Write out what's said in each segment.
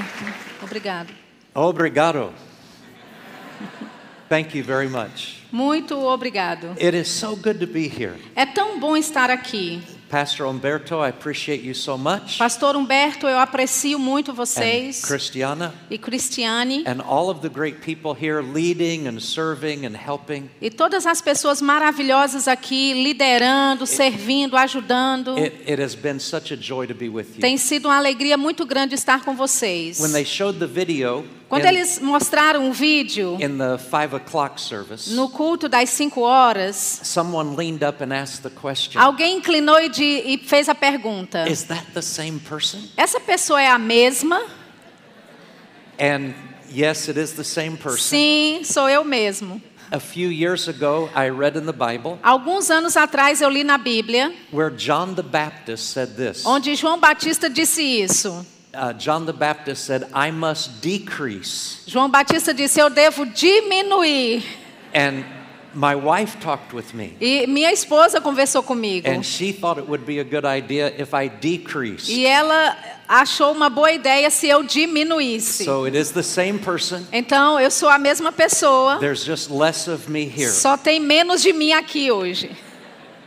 Humberto. Obrigado. Obrigado. Thank you very much. Muito obrigado. It is so good to be here. É tão bom estar aqui. Pastor Umberto, I appreciate you so much. Pastor Humberto, eu aprecio muito And vocês Christiana, e Cristiane and all of the great people here leading and serving and helping. e todas as pessoas maravilhosas aqui liderando, servindo, ajudando. It, it has been such a joy to be with you. Tem sido uma alegria muito grande estar com vocês. When they showed the video Quando eles mostraram o vídeo five o'clock service, no culto das 5 horas, someone leaned up and asked the question alguém inclinou e, de- e fez a pergunta: Is that the same person? Essa pessoa é a mesma? And yes, it is the same person. Sim, sou eu mesmo. A few years ago, I read in the Bible Alguns anos atrás eu li na Bíblia where John the Baptist said this. onde João Batista disse isso. Uh, John the Baptist said, I must decrease. João Batista disse: Eu devo diminuir. And my wife talked with me. E minha esposa conversou comigo. And she thought it would be a good idea if I decreased. E ela achou uma boa ideia se eu diminuísse. So it is the same person. Então eu sou a mesma pessoa, There's just less of me here. só tem menos de mim aqui hoje.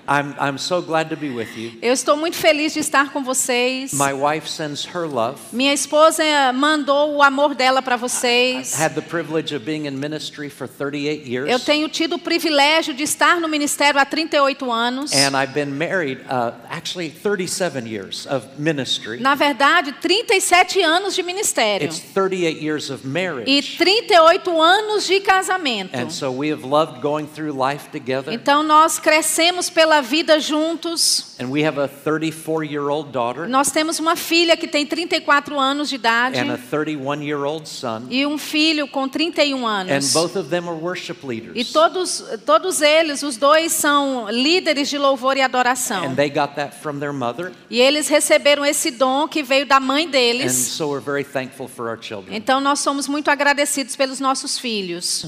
I'm, I'm so glad to be with you. Eu estou muito feliz de estar com vocês. My wife sends her love. Minha esposa mandou o amor dela para vocês. Had the privilege of being in ministry for 38 years. Eu tenho tido o privilégio de estar no ministério há 38 anos. And I've been married, uh, actually 37 years of ministry. Na verdade, 37 anos de ministério. It's 38 years of E marriage. 38 anos de casamento. And so we have loved going through life together. Então nós crescemos pela vida juntos. And we have a 34 year old daughter Nós temos uma filha que tem 34 anos de idade and a 31 year old son. e um filho com 31 And anos. both of them are worship E todos, todos eles, os dois, são líderes de louvor e adoração. And they got that from their mother. E eles receberam esse dom que veio da mãe And deles. so we're very thankful for our children. Então nós somos muito agradecidos pelos nossos filhos.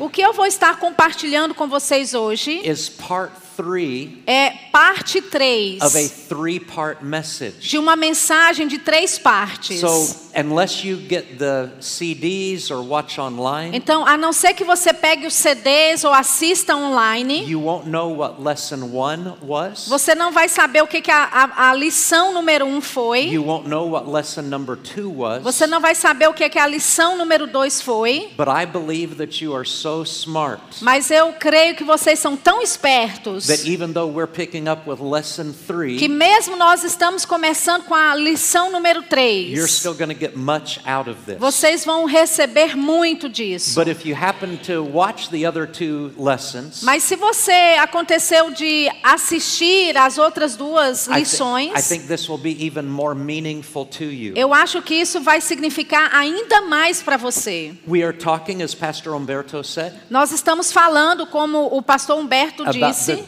O que eu vou estar compartilhando com vocês hoje is part three é parte 3 of a three part message. de uma mensagem de três partes. So, unless you get the CDs or watch online, Então, a não ser que você pegue os CDs ou assista online, you won't know what lesson one was. você não vai saber o que, que a, a- a lição número um foi. You won't know what lesson number two was. Você não vai saber o que, que a lição número dois foi. But I believe that you are so smart Mas eu creio que vocês são tão espertos that even though we're picking up with lesson que three, mesmo nós estamos começando com a lição número you're 3, still going to get much out of this. vocês vão receber muito disso. But if you happen to watch the other two lessons, Mas se você aconteceu de assistir as outras duas lições, I think this will be even more meaningful to you. eu acho que isso vai significar ainda mais para você. We are talking, as Pastor Umberto said, Nós estamos falando, como o pastor Humberto disse.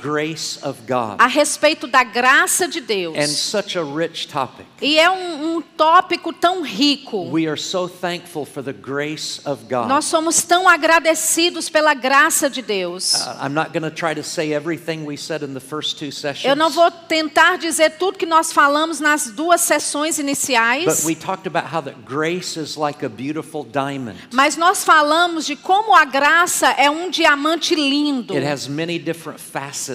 A respeito da graça de Deus. And such a rich topic. E é um, um tópico tão rico. We are so thankful for the grace of God. Nós somos tão agradecidos pela graça de Deus. I'm not going to try to say everything we said in the first two sessions. Eu não vou tentar dizer tudo que nós falamos nas duas sessões But iniciais, we talked about how that grace is like a beautiful diamond. mas nós falamos de como a graça é um diamante lindo, It has many different facets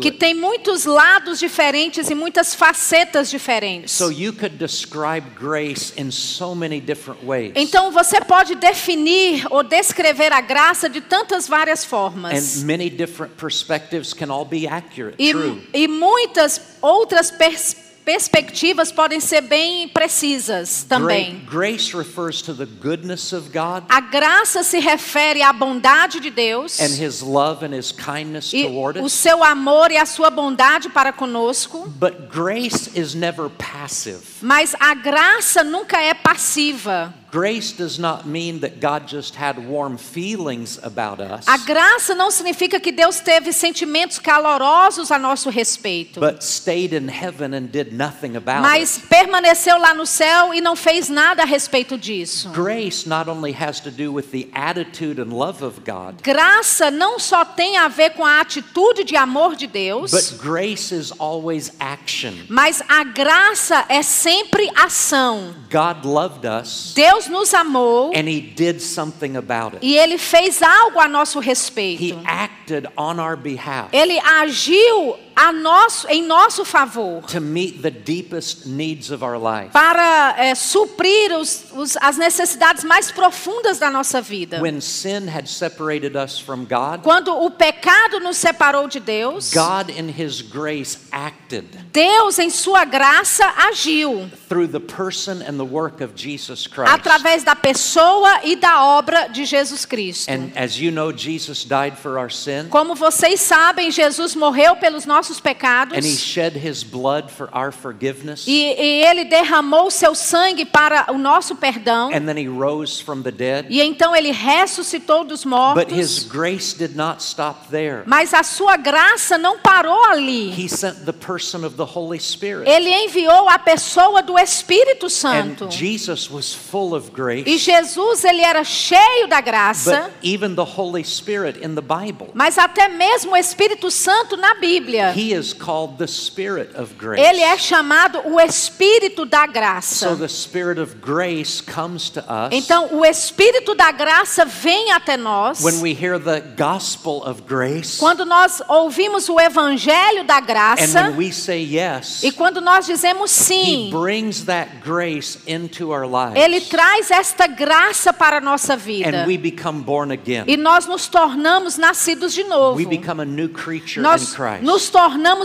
que tem muitos lados diferentes e muitas facetas diferentes. So you could describe grace in so many different ways. Então você pode definir ou descrever a graça de tantas várias formas. And many different perspectives can all be accurate, E, true. e muitas outras pers- perspectivas podem ser bem precisas também. Gra- grace refers to the goodness of God A graça se refere à bondade de Deus and his love and his kindness e toward o us. seu amor e a sua bondade para conosco. But grace is never passive. Mas a graça nunca é passiva. Grace does not mean that God just had warm feelings about us, A graça não significa que Deus teve sentimentos calorosos a nosso respeito, but stayed in heaven and did nothing about mas permaneceu lá no céu e não fez nada a respeito disso. Grace not only has to do with the attitude and love of God, Graça não só tem a ver com a atitude de amor de Deus, but grace is always action. mas a graça é sempre ação. God loved us Deus nos amou and he did something about it. e ele fez algo a nosso He respeito. acted on our behalf Ele agiu nosso, em nosso favor to meet the deepest needs of our life. para é, suprir os- os- as necessidades mais profundas da nossa vida. When sin had separated us from God, Quando o pecado nos separou de Deus, God in his grace acted Deus em sua graça agiu through the person and the work of Jesus Christ. através da pessoa e da obra de Jesus Cristo. And as you know, Jesus died for our sin Como vocês sabem, Jesus morreu pelos nossos pecados and he shed his blood for our forgiveness. e, e ele derramou seu sangue para o nosso perdão. And then he rose from the dead. E então ele ressuscitou dos But his mortos. grace did not stop there. Mas a sua graça não parou ali. He sent the person of the Holy Spirit. Ele enviou a pessoa do Espírito Santo. And Jesus was full of E grace. Jesus ele era cheio da graça, But even the Holy Spirit in the Bible, mas até mesmo o Espírito Santo na Bíblia, he is called the Spirit of grace. ele é chamado o Espírito da So graça. the Spirit of grace comes to us Então, o Espírito da graça vem até nós when we hear the gospel of grace quando nós ouvimos o Evangelho da and graça when we say yes. e quando nós dizemos He sim. brings that grace into our lives. Ele traz esta graça para a nossa vida. and we become born again. E nós nos tornamos nascidos de novo. We become a new creature in Nós nos tornamos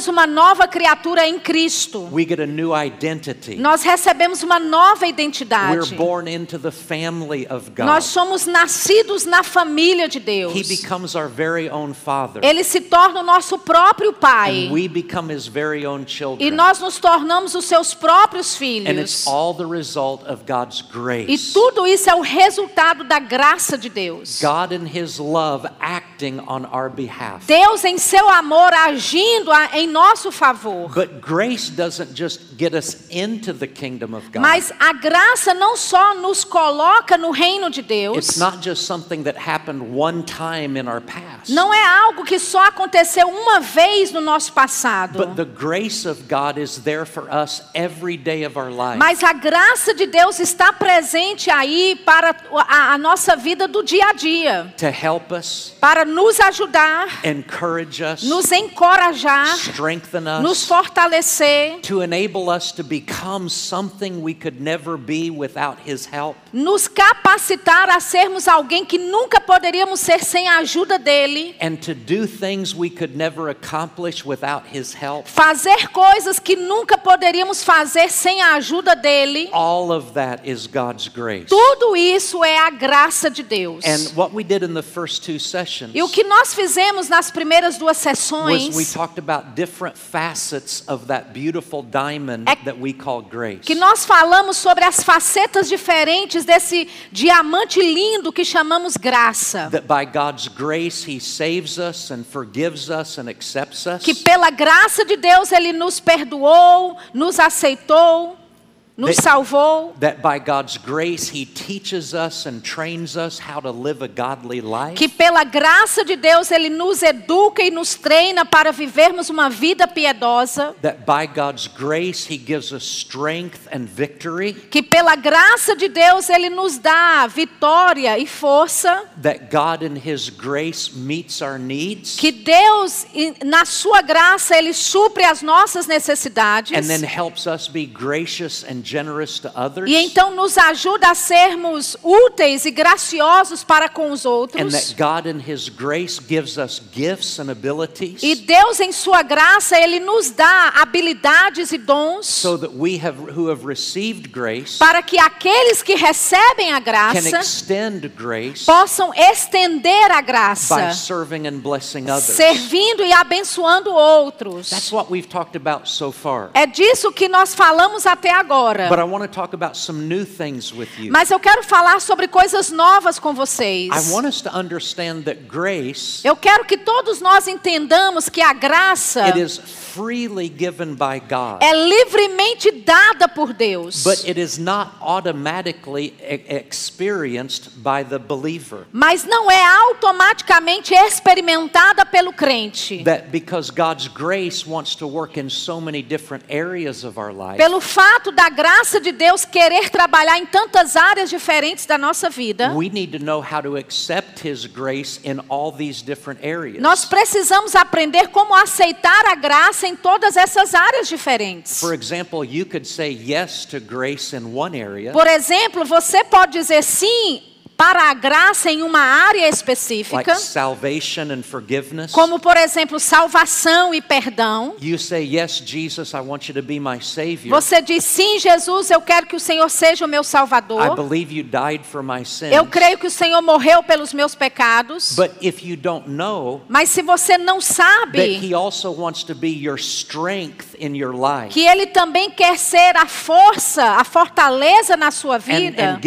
uma nova criatura em Cristo. we get a new identity. Nós recebemos uma nova identidade. born into the family of God. Nós somos nascidos na família de Deus. He becomes our very own father. Ele se torna o nosso próprio pai. and we become his very own children. E nós nos tornamos os seus próprios and it's filhos. all the result of God's E tudo isso é o resultado da graça de Deus. God in his love acting on our behalf. Deus em seu amor agindo em nosso favor. But grace doesn't just get us into the kingdom of God. Mas a graça não só nos coloca no reino de it's Deus, not just something that happened one time in our past. não é algo que só aconteceu uma vez no nosso passado. But the grace of God is there for us every day of our life. Mas a graça de Deus está presente aí para a, a nossa vida do dia a dia, to help us, para nos ajudar, encourage us, nos encorajar, strengthen nos us, fortalecer, to enable us to become something we could never be without His help. nos capacitar a sermos alguém que nunca poderíamos ser sem a ajuda dele, And to do things we could never accomplish without His help. fazer coisas que nunca poderíamos fazer sem a ajuda dele. Tudo isso é a graça de Deus. And what we did in the first two sessions E o que nós fizemos nas primeiras duas was we sessões, about different facets of that beautiful diamond É that we call grace. que nós falamos sobre as facetas diferentes desse diamante lindo que chamamos graça. That by God's grace He saves us and forgives us and accepts us. Que pela graça de Deus ele nos perdoou, nos aceitou, nos That- salvou. That by God's grace He teaches us and trains us how to live a godly life. Que pela graça de Deus ele nos educa e nos treina para vivermos uma vida piedosa. That by God's grace He gives us strength and victory. Que pela graça de Deus ele nos dá vitória e força. That God in His grace meets our needs. Que Deus, na sua graça, Ele supre as nossas necessidades. And then helps us be gracious and. E então nos ajuda a sermos úteis e graciosos para com os And outros. that God in His grace gives us gifts and abilities. E Deus, em sua graça, Ele nos dá habilidades e dons so that we have who have received grace para que aqueles que recebem a can graça extend grace possam estender a by graça, serving and blessing others. servindo e abençoando outros. That's what we've talked about so far. É disso que nós falamos até agora. Agora. But I want to talk about some new things with you. Mas eu quero falar sobre coisas novas com vocês. I want us to understand that grace Eu quero que todos nós entendamos que a graça it is freely given by God. é livremente dada por Deus. But it is not automatically experienced by the believer. Mas não é automaticamente experimentada pelo crente. That because God's grace wants to work in so many different areas of our life, Pelo fato da graça de Deus querer trabalhar em tantas áreas diferentes da nossa vida, we need to know how to accept His grace in all these different areas. nós precisamos aprender como aceitar a graça em todas essas áreas diferentes. For example, you could say yes to grace in one area, Por exemplo, você pode dizer sim para a graça em uma área like específica, salvation and forgiveness. como por exemplo, salvação e perdão. Você diz sim, Jesus, eu quero que o Senhor seja o meu I Salvador. believe you died for my sins. Eu creio que o Senhor morreu pelos meus pecados. But if you don't know Mas se você não sabe que Ele também quer ser a força, a fortaleza na sua vida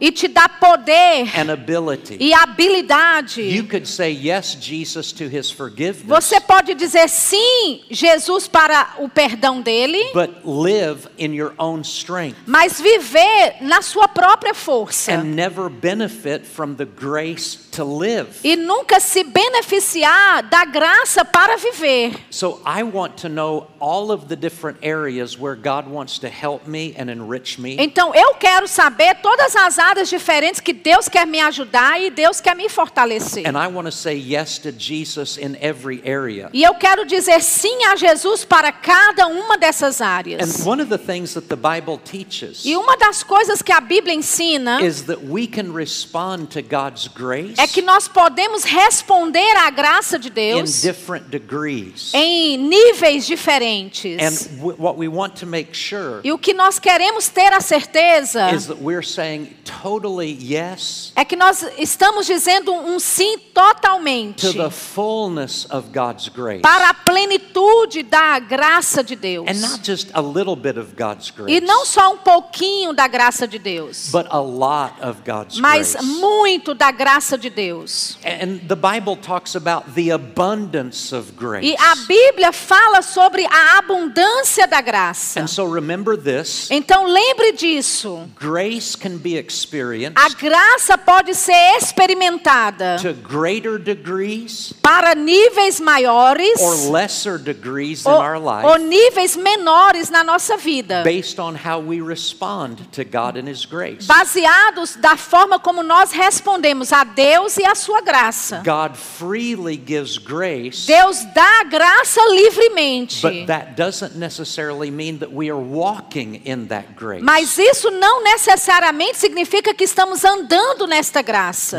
e te dá poder and ability, e habilidade. you could say yes, Jesus, to His forgiveness, Você pode dizer sim, Jesus, para o perdão dele, but live in your own strength mas viver na sua própria força and never benefit from the grace to live. e nunca se beneficiar da graça para viver. So I want to know all of the different areas where God wants to help me and enrich me. Então eu quero saber todas as áreas diferentes que Deus quer me ajudar e Deus quer me fortalecer. And I want to say yes to Jesus in every area. E eu quero dizer sim a Jesus para cada uma dessas áreas. And one of the things that the Bible teaches E uma das coisas que a Bíblia ensina is that we can respond to God's grace é que nós podemos responder à graça de in Deus different degrees. em níveis diferentes. And w- what we want to make sure E o que nós queremos ter a certeza is that we're saying totally yes é que nós estamos dizendo um sim to totalmente the fullness of God's grace. para a plenitude da graça de Deus. And not just a little bit of God's grace, E não só um pouquinho da graça de Deus, but a lot of God's mas grace. muito da graça de Deus. And the Bible talks about the abundance of grace. E a Bíblia fala sobre a abundância da graça. And so remember this Então lembre disso. grace can be experienced A graça pode ser experimentada to greater degrees para níveis maiores or lesser degrees in ou, our ou níveis menores na nossa vida, based on how we respond to God and His grace. baseados da forma como nós respondemos a Deus e a sua graça. God freely gives grace, Deus dá graça livremente. but that doesn't necessarily mean that we are walking in that grace. Mas isso não necessariamente significa que estamos andando nesta graça.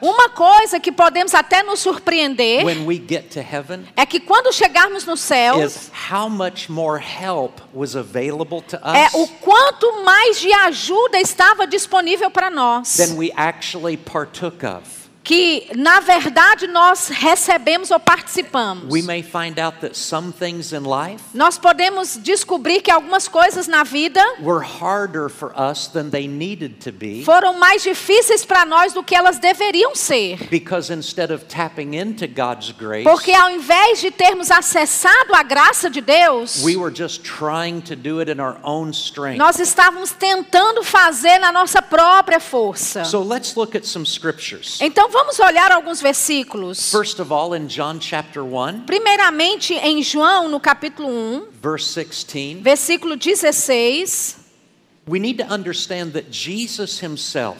Uma coisa que podemos até nos surpreender é que quando chegarmos no céu, é o quanto mais de ajuda estava disponível para nós. than we actually partook of. Que na verdade nós recebemos ou participamos. We may find out that some things in life Nós podemos descobrir que algumas coisas na vida were harder for us than they needed to be foram mais difíceis para nós do que elas deveriam ser. because instead of tapping into God's grace, Porque ao invés de termos acessado a graça de Deus, we were just trying to do it in our own strength. nós estávamos tentando fazer na nossa própria força. So let's look at some scriptures. Então vamos olhar alguns versículos. First of all, in John chapter 1, Primeiramente em João, no capítulo 1, verse 16, versículo 16.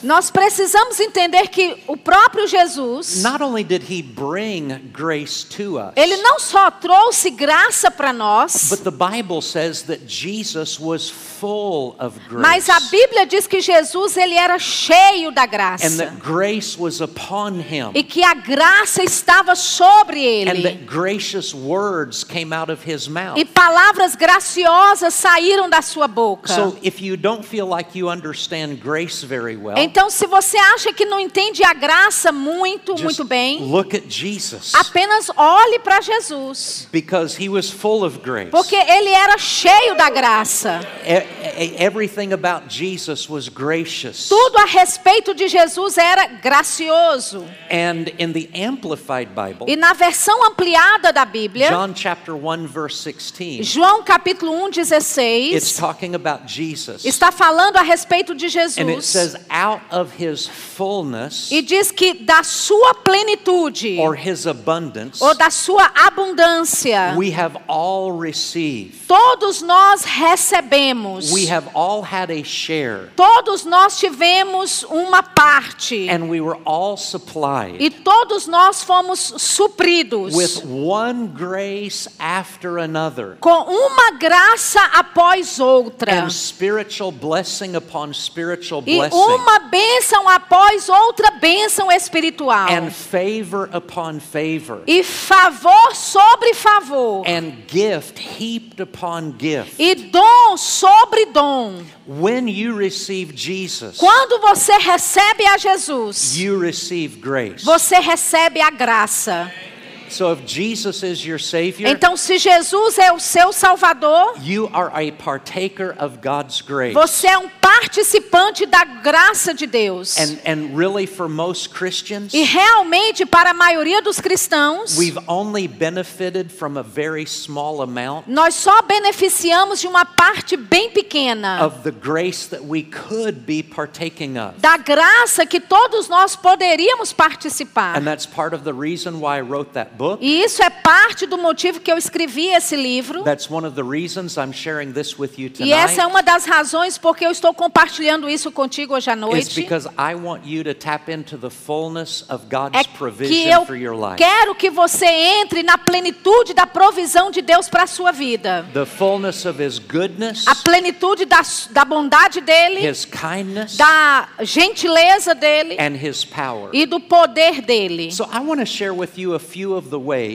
Nós precisamos entender que o próprio Jesus, not only did he bring grace to us, ele não só trouxe graça para nós, but the Bible says that Jesus was full of grace. mas a Bíblia diz que Jesus ele era cheio da and graça that grace was upon him. e que a graça estava sobre and ele that gracious words came out of his mouth. e palavras graciosas saíram da sua boca. So if you don't don't feel like you understand grace very well, Então, se você acha que não entende a graça muito, muito bem, look at Jesus. apenas olhe para Jesus. Because he was full of grace. Porque ele era cheio da graça. Everything about Jesus was gracious. Tudo a respeito de Jesus era gracioso. And in the Amplified Bible, E na versão ampliada da Bíblia, John chapter 1 verse 16, João capítulo 1, it's 16, talking about Jesus. Está falando a respeito de And it Jesus. says out of his fullness E diz que da sua plenitude, or his abundance, ou da sua abundância, we have all received. todos nós recebemos. We have all had a share. Todos nós tivemos uma parte. And we were all supplied E todos nós fomos supridos with one grace after another. com uma graça após outra. And spiritual blessing upon spiritual E blessing. uma bênção após outra bênção espiritual. And favor upon favor. E favor sobre favor. And gift heaped upon gift. E dom sobre dom. When you receive Jesus, Quando você recebe a Jesus, you receive grace. você recebe a graça. So if Jesus is your Savior, Então, se Jesus é o seu Salvador, you are a partaker of God's grace. você é um participante da graça de Deus. And, and really, for most Christians, E realmente, para a maioria dos cristãos, we've only benefited from a very small amount nós só beneficiamos de uma parte bem pequena of the grace that we could be partaking of. da graça que todos nós poderíamos participar. And that's part of the reason why I wrote that book. E isso é parte do motivo que eu escrevi esse livro. That's one of the reasons I'm sharing this with you E essa é uma das razões porque eu estou compartilhando isso contigo hoje à noite. because I want you to tap into the fullness of God's É que provision eu for your life. quero que você entre na plenitude da provisão de Deus para a sua vida. The fullness of His goodness, A plenitude da, da bondade dele, His kindness, da gentileza dele and His power. e do poder dele. So I want to share with you a few of the ways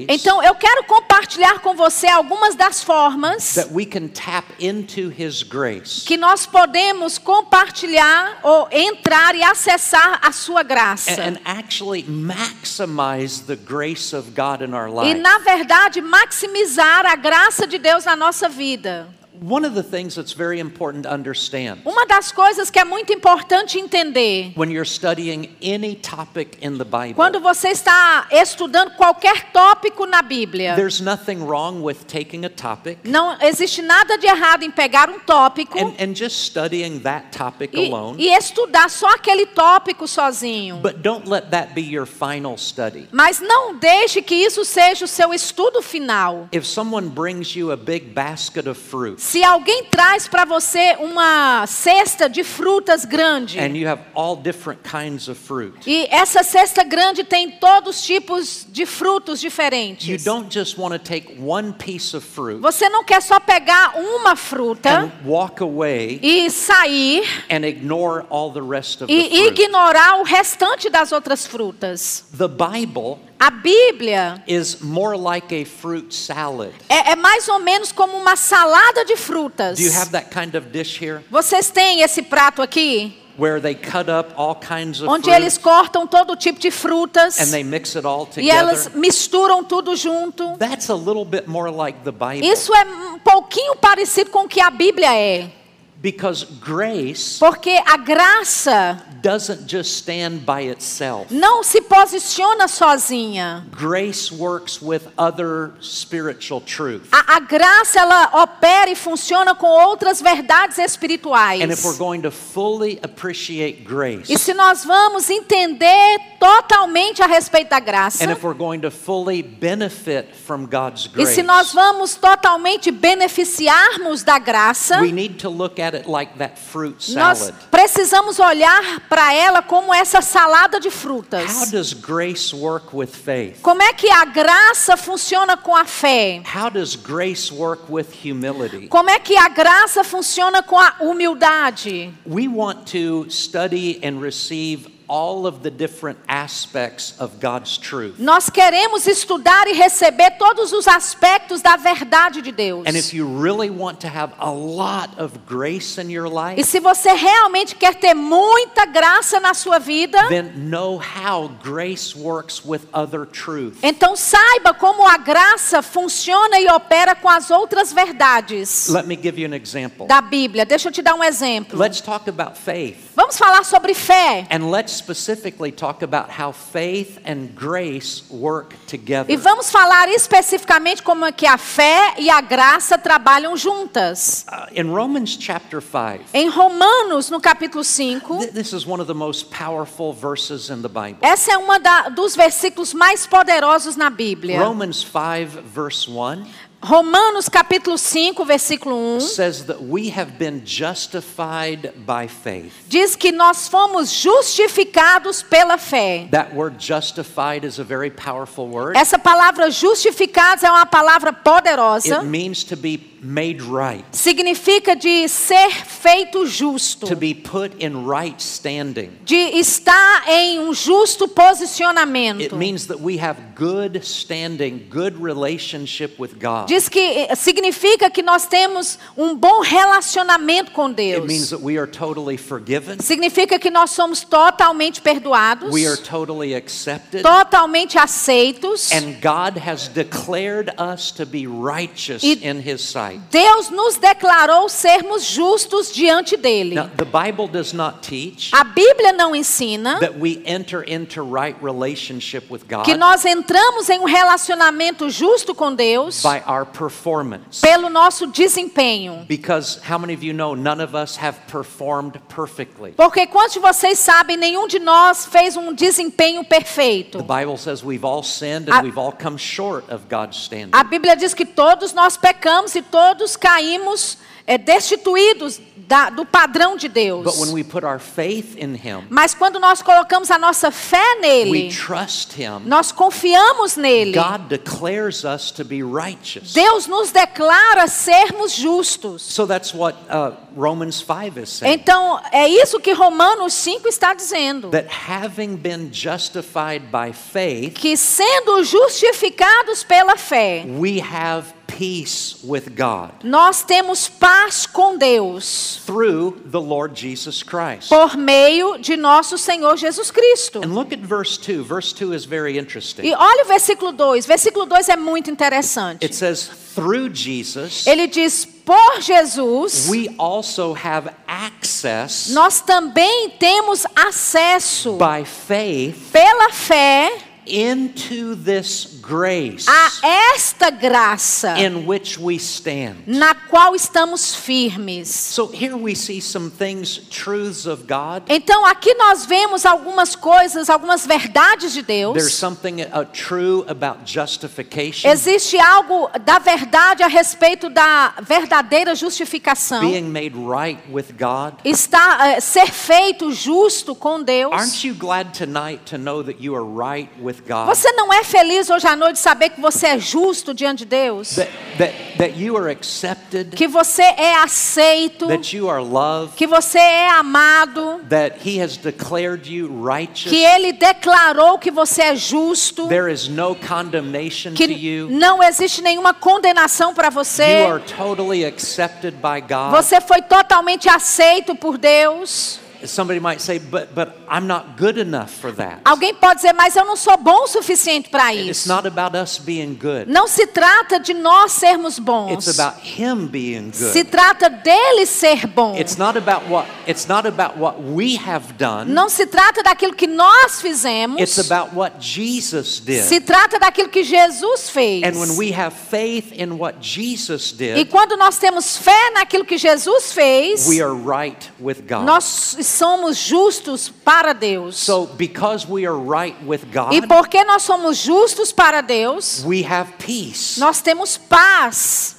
Então eu quero compartilhar com você algumas das formas that we can tap into His grace que nós podemos compartilhar ou entrar e acessar a sua graça. and, and actually maximize the grace of God in our E na verdade maximizar a graça de Deus na nossa vida. One of the things that's very important to understand Uma das coisas que é muito importante entender when you're studying any topic in the Bible, quando você está estudando qualquer tópico na Bíblia, there's nothing wrong with taking a topic não existe nada de errado em pegar um tópico and, and just studying that topic e, alone. e estudar só aquele tópico sozinho. But don't let that be your final study. Mas não deixe que isso seja o seu estudo final. If someone brings you a big basket of fruit Se alguém traz para você uma cesta de frutas grande, and you have all different kinds of fruit, e essa cesta grande tem todos os tipos de frutos you diferentes. don't just want to take one piece of fruit Você não quer só pegar uma fruta and walk away e sair and ignore all the rest of the e ignorar o restante das outras frutas. The Bible A Bíblia is more like a fruit salad. é, é mais ou menos como uma salada de frutas. Do you have that kind of dish here? Vocês têm esse prato aqui? Where they cut up all kinds of Onde fruit eles cortam todo tipo de frutas and they mix it all e elas together? misturam tudo junto. That's a little bit more like the Bible. Isso é um pouquinho parecido com o que a Bíblia é. Because grace Porque a graça doesn't just stand by itself. não se posiciona sozinha. Grace works with other spiritual truth. A, a graça ela opera e funciona com outras verdades espirituais. And if we're going to fully appreciate grace, E se nós vamos entender totalmente a respeito da graça, and if we're going to fully benefit from God's e grace, se nós vamos totalmente beneficiarmos da graça, we need to look at it like that fruit nós precisamos olhar para ela como essa salada de How frutas. does grace work with faith? Como é que a graça funciona com a fé? How does grace work with humility? Como é que a graça funciona com a humildade? We want to study and receive all of the different aspects of God's truth. Nós queremos estudar e receber todos os aspectos da verdade de Deus. And if you really want to have a lot of grace in your E se você realmente quer ter muita graça na sua vida, then know how grace works with other truth. então saiba como a graça funciona e opera com as outras verdades Let me give you an example. da Bíblia. Deixa eu te dar um exemplo. Let's talk about faith. Vamos falar sobre fé. And let's specifically talk about how faith and grace work together. E vamos falar especificamente como é que a fé e a graça trabalham juntas. Uh, in Romans chapter 5, Em Romanos, no capítulo 5, th- this is one of the most powerful verses in the Bible. essa é uma da, dos versículos mais poderosos na Bíblia. Romans 5, verse 1 Romanos capítulo 5, versículo 1, says that we have been justified by faith. diz que nós fomos justificados pela fé. That word justified is a very powerful word. Essa palavra justificados é uma palavra poderosa. It means to be made right, Significa de ser feito justo, to be put in right standing. de estar em um justo It posicionamento. means that we have good standing, good relationship with God. Diz que eh, significa que nós temos um bom relacionamento com It means Deus. that we are totally forgiven, Significa que nós somos totalmente perdoados, we are totally accepted, totalmente aceitos. and God has declared us to be righteous E- in His sight. Deus nos declarou sermos justos diante dele. Now, the Bible does not teach A Bíblia não ensina that we enter into right relationship with God que nós entramos em um relacionamento justo com Deus by our performance. pelo nosso desempenho. Because how many of you know none of us have performed perfectly? Porque quantos de vocês sabem, nenhum de nós fez um desempenho perfeito. The Bible says we've all sinned A- and we've all come short of God's standard. A Bíblia diz que todos nós pecamos e todos caímos é, destituídos da- do padrão de Deus. But when we put our faith in Him, Mas quando nós colocamos a nossa fé we nele, trust Him, nós confiamos nele. God declares us to be righteous. Deus nos declara sermos justos. So that's what uh, Romans 5 is saying. Então, é isso que Romanos 5 está dizendo. That having been justified by faith, Que sendo justificados pela fé, we have peace with God nós temos paz com Deus through the Lord Jesus Christ. por meio de nosso Senhor Jesus Cristo. And look at verse 2. Verse 2 is very interesting. E olha o versículo 2. Versículo 2 é muito interessante. It says, through Jesus, Ele diz: Por Jesus, we also have access nós também temos acesso by faith pela fé into this grace a esta graça in which we stand. na qual estamos firmes. So here we see some things, truths of God. Então aqui nós vemos algumas coisas, algumas verdades de There's Deus. something uh, true about justification, Existe algo da verdade a respeito da verdadeira justificação. being made right with God. Está eh, ser feito justo com Deus. Aren't you glad tonight to know that you are right with? Você não é feliz hoje à noite saber que você é justo diante de Deus? That, that, that you are accepted, Que você é aceito, that you are loved, que você é amado, that He has declared you righteous. que ele declarou que você é justo, There is no condemnation to que you. não existe nenhuma condenação para You você. are totally accepted by God. Você foi totalmente aceito por Deus. Somebody might say, but, but I'm not good enough for that. Alguém pode dizer, mas eu não sou bom o suficiente para It's isso. not about us being good. Não se trata de nós sermos It's bons. about Him being Se good. trata dele ser bom. It's not about what it's not about what we have done. Não se trata daquilo que nós fizemos. It's about what Jesus Se did. trata daquilo que Jesus fez. And when we have faith in what Jesus E did, quando nós temos fé naquilo que Jesus fez, we are right with God. nós somos justos para Deus. So because we are right with E God, porque nós somos justos para Deus, we have peace. nós temos paz.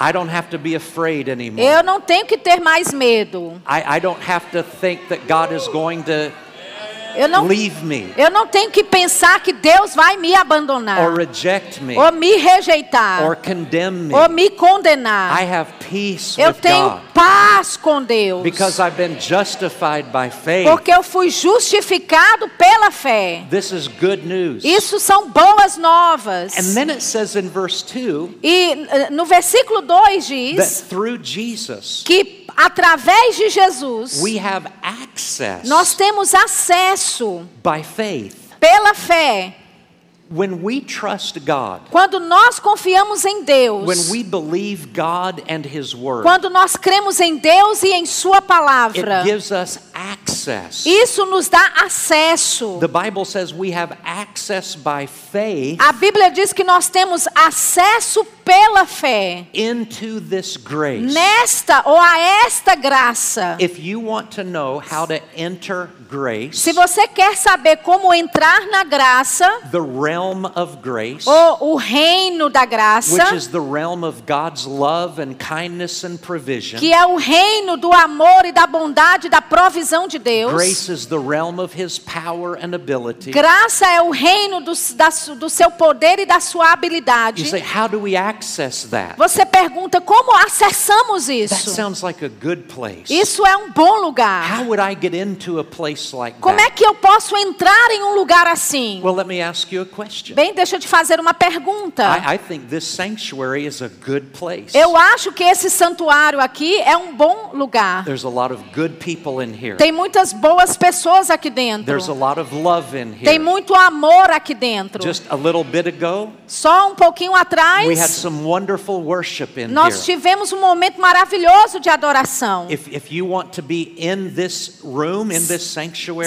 I don't have to be afraid anymore. Eu não tenho que ter mais medo. I, I don't have to think that God is going to Eu não, leave me, eu não tenho que pensar que Deus vai me abandonar, or reject me, ou me rejeitar, or condemn me. ou me condenar. I have peace Eu with tenho God paz com Deus. because I've been justified by faith. Porque eu fui justificado pela fé. This is good news. Isso são boas novas. And then it says in verse 2 E eh, no versículo 2 that diz through Jesus que através de Jesus we have access nós temos acesso by faith. pela fé. When we trust God, Quando nós confiamos em Deus, when we believe God and His Word, quando nós cremos em Deus e em Sua it palavra, gives us access. Isso nos dá acesso. The Bible says we have access by faith A Bíblia diz que nós temos acesso pela fé into this grace. nesta ou a esta graça. If you want to know how to enter grace, Se você quer saber como entrar na graça, the realm of grace, ou o reino da graça, which is the realm of God's love and kindness and provision, que é o reino do amor e da bondade e da provisão de Deus. Grace is the realm of His power and ability. Graça é o reino do, da do seu poder e da sua You habilidade. say, how do we access that? Você pergunta como acessamos That isso? sounds like a good place. Isso é um bom lugar. How would I get into a place like Como é que eu posso entrar em um lugar assim? Well, let me ask you a question. Bem, deixa eu te fazer uma pergunta. I, I think this sanctuary is a good place. Eu acho que esse santuário aqui é um bom lugar. There's a lot of good people in here. Tem muitas boas pessoas aqui dentro. There's a lot of love in Tem here. muito amor aqui dentro. Just a little bit ago, Só um pouquinho we had atrás, some wonderful worship in nós here. tivemos um momento maravilhoso de adoração. If, if you want to be in this room, in this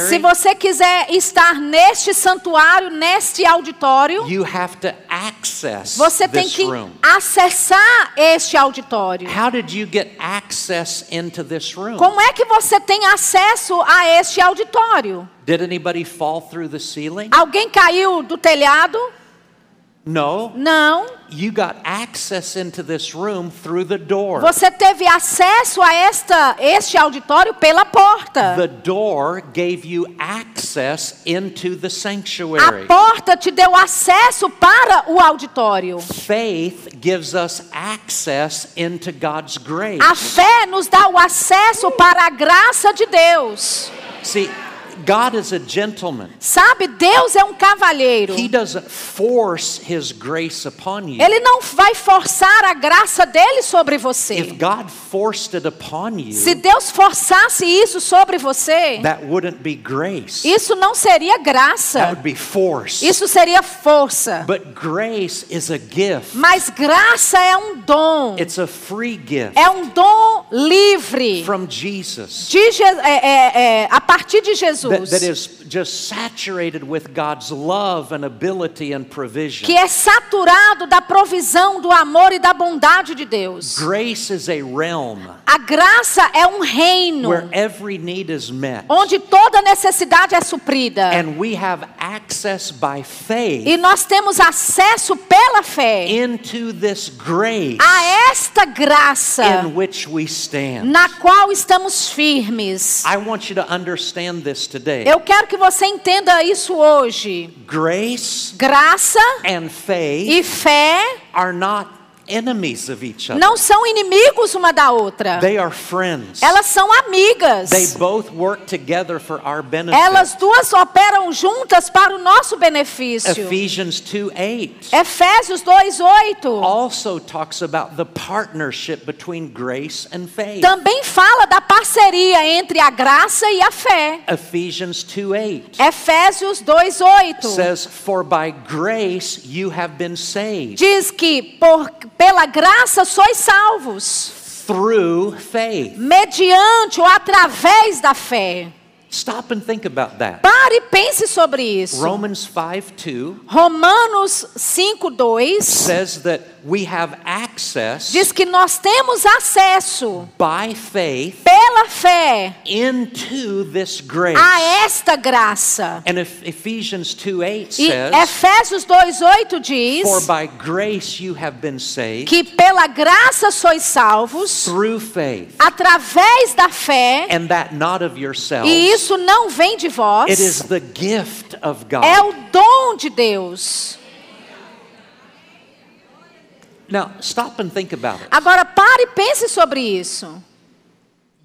Se você quiser estar neste santuário, neste auditório, you have to access você tem que room. acessar este auditório. How did you get access into this room? Como é que você tem acesso a este auditório? Did anybody fall through the ceiling? Alguém caiu do telhado? No. Não. You got access into this room through the door. Você teve acesso a esta este auditório pela porta. The door gave you access into the A sanctuary. porta te deu acesso para o auditório. Faith gives us access into God's grace. A fé nos dá o acesso para a graça de Deus. See, God is a gentleman. Sabe, Deus é um cavalheiro. He doesn't force his grace upon you. Ele não vai forçar a graça dele sobre If você. God forced it upon Se you, Deus forçasse isso sobre você, that wouldn't be grace. isso não seria That graça. would be force. Isso seria força. But grace is a gift. Mas graça é um dom. It's a free gift É um dom livre. from Jesus De é- é- é, a partir de Jesus. That, that is just saturated with God's love and ability and provision. que é saturado da provisão, do amor e da bondade de Deus. Grace is a realm A graça é um reino where every need is met. onde toda necessidade é suprida. And we have access by faith E nós temos acesso pela fé into this grace a esta graça in which we stand. na qual estamos firmes. I want you to understand this today. Eu quero que você entenda isso hoje. Grace Graça and faith e fé are not enemies of each other. não são inimigos uma da outra. They are friends. Elas são amigas. They both work together for our benefit. Elas duas operam juntas para o nosso benefício. Ephesians 2:8 Efésios 2:8 also talks about the partnership between grace and faith. também fala da parceria entre a graça e a fé. Ephesians 2:8 Efésios 2:8 says for by grace you have been saved diz que por, pela graça sois salvos, through faith. mediante ou através da fé. Stop and think about that. Pare e pense sobre isso. Romans 5:2 Romanos 5:2 says that we have access diz que nós temos acesso by faith pela fé into this grace. a esta graça. And if Ephesians 2:8 E says Efésios 2:8 diz For by grace you have been saved que pela graça sois salvos through faith, através da fé, and that not of yourselves. e Isso não vem de vós. It is the gift of God. É o dom de Deus. Now, stop and think about it. Agora pare e pense sobre isso.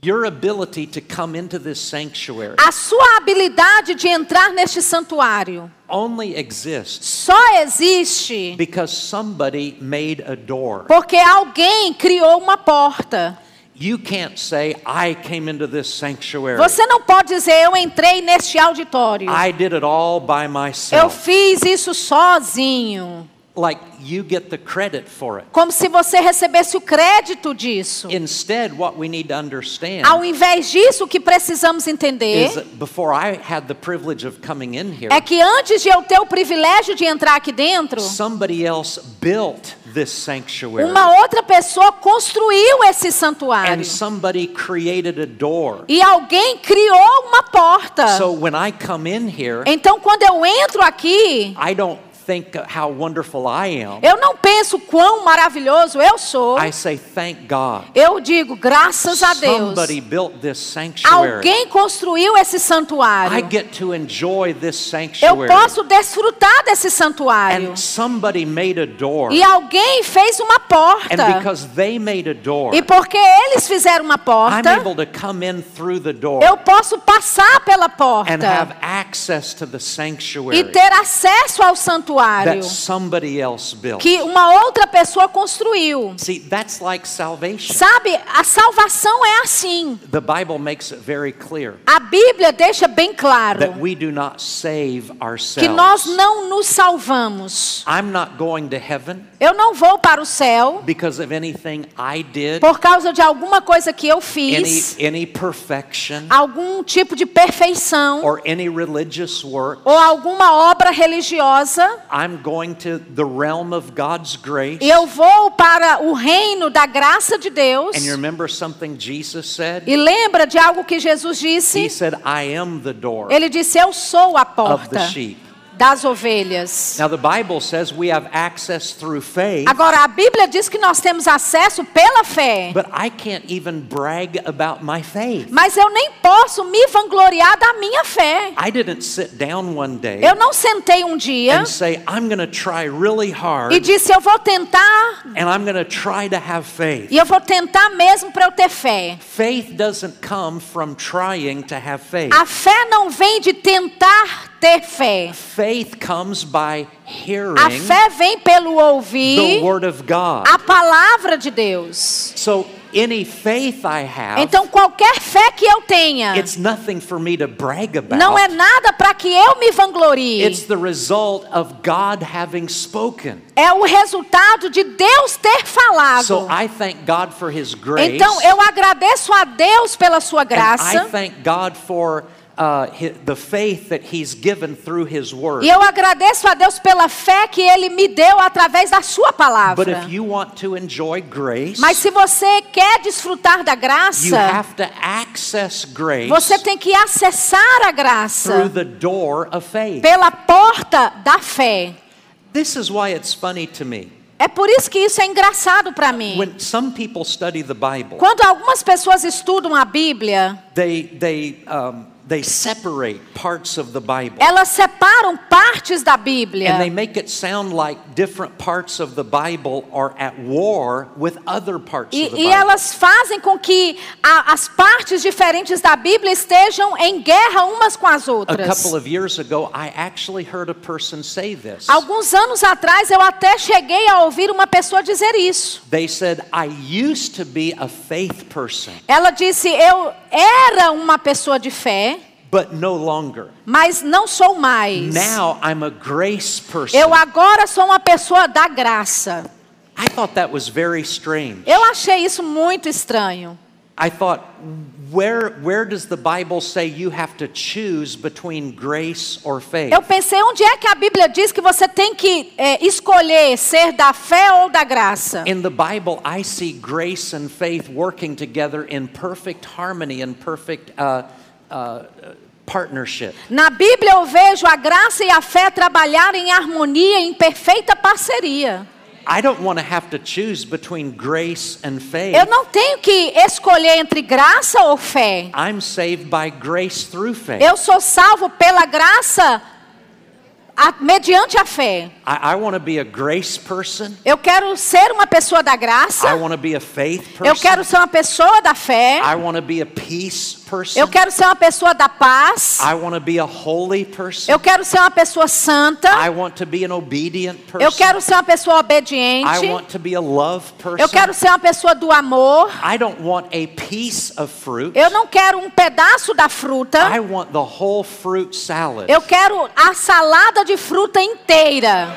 Your ability to come into this sanctuary A sua habilidade de entrar neste santuário only exists só existe because somebody made a door. porque alguém criou uma porta. You can't say, I came into this sanctuary. Você não pode dizer eu entrei neste auditório. I did it all by Eu fiz isso sozinho. Like you get the credit for it. Como se você recebesse o crédito disso. Instead, what we need to understand Ao invés disso, o que precisamos entender is that before I had the privilege of coming in here, é que antes de eu ter o privilégio de entrar aqui dentro, somebody else built this sanctuary. uma outra pessoa construiu esse santuário. And somebody created a door. E alguém criou uma porta. So when I come in here, Então, quando eu entro aqui, I don't think how wonderful I am. eu não penso quão maravilhoso eu sou. I say, thank God. Eu digo, graças a Deus. Somebody built this sanctuary. Alguém construiu esse I santuário. get to enjoy this Eu sanctuary. posso desfrutar desse santuário. And somebody made a door. E alguém fez uma And porta. because they made a door, E porque eles fizeram uma I'm porta, able to come in through the door eu posso passar pela and porta have access to the e sanctuary ter acesso ao santuário that somebody else built. que uma outra pessoa construiu. See, that's like salvation. Sabe, a salvação é assim. The Bible makes it very clear A Bíblia deixa bem claro that we do not save que nós ourselves. não nos salvamos. I'm not going to heaven Eu não vou para o céu because of anything I did, por causa de alguma coisa que eu any, fiz, any perfection, algum tipo de perfeição or any religious work. ou alguma obra religiosa. I'm going to the realm of God's grace. Eu vou para o reino da graça de Deus. And you remember something Jesus said? E lembra de algo que Jesus He disse? said, I am the door Ele disse: Eu sou a of the porta sheep. Das ovelhas. Now, the Bible says we have access through faith, Agora, a Bíblia diz que nós temos acesso pela fé. but I can't even brag about my faith. Mas eu nem posso me vangloriar da minha fé. I didn't sit down one day Eu não sentei um dia and say, I'm going to try really hard e disse: Eu vou tentar, and I'm going to try to have faith. e eu vou tentar mesmo para eu ter fé. Faith doesn't come from trying to have faith. A fé não vem de tentar ter fé. Faith comes by A hearing fé vem pelo the ouvir Word of God. a palavra de Deus. So, any faith I have, Então, qualquer fé que eu tenha it's nothing for me to brag about. não é nada para que eu me vanglorie. It's the result of God having spoken. É o resultado de Deus ter falado. So I thank God for His grace. Então, eu agradeço a Deus pela sua and I graça. thank God for uh, the faith that He's given through His Word. E eu agradeço a Deus pela fé que Ele me deu através da Sua But palavra. if you want to enjoy grace, Mas se você quer desfrutar da you graça, have to access grace você tem que acessar a through graça the door of faith. pela porta da fé. This is why it's funny to me. É por isso que isso é engraçado para mim. When some people study the Bible, Quando algumas pessoas estudam a Bíblia, they they um, they separate parts of the Bible. elas separam partes da Bíblia. And they make it sound like different parts of the Bible are at war with other parts E, of the e Bible. elas fazem com que a- as partes diferentes da Bíblia estejam em guerra umas com as A outras. couple of years ago, I actually heard a person say this. Alguns anos atrás eu até cheguei a ouvir uma pessoa dizer isso. They said, I used to be a faith person, Ela disse: Eu era uma pessoa de fé, but no longer. mas não sou mais. Now I'm a grace person. Eu agora sou uma pessoa da graça. I thought that was very strange. Eu achei isso muito estranho. I thought, where, where does the Bible say you have to choose between grace or faith? Eu pensei, onde é que a Bíblia diz que você tem que é, escolher ser da fé ou da graça? In the Bible, I see grace and faith working together in perfect harmony and perfect uh, uh, partnership. Na Bíblia eu vejo a graça e a fé trabalhar em harmonia, em perfeita parceria. I don't want to have to choose between grace and faith. Eu não tenho que escolher entre graça ou fé. I'm saved by grace through faith. Eu sou salvo pela graça a- mediante a fé. I, I want to be a grace person. Eu quero ser uma pessoa da I graça. want to be a faith person. Eu quero ser uma pessoa da fé. I want to be a peace person. Eu quero ser uma pessoa da paz. I want to be a holy person. Eu quero ser uma pessoa santa. I want to be an obedient person. Eu quero ser uma pessoa obediente. I want to be a love person. Eu quero ser uma pessoa do amor. I don't want a piece of fruit. Eu não quero um pedaço da fruta. I want the whole fruit salad. Eu quero a salada de fruta inteira.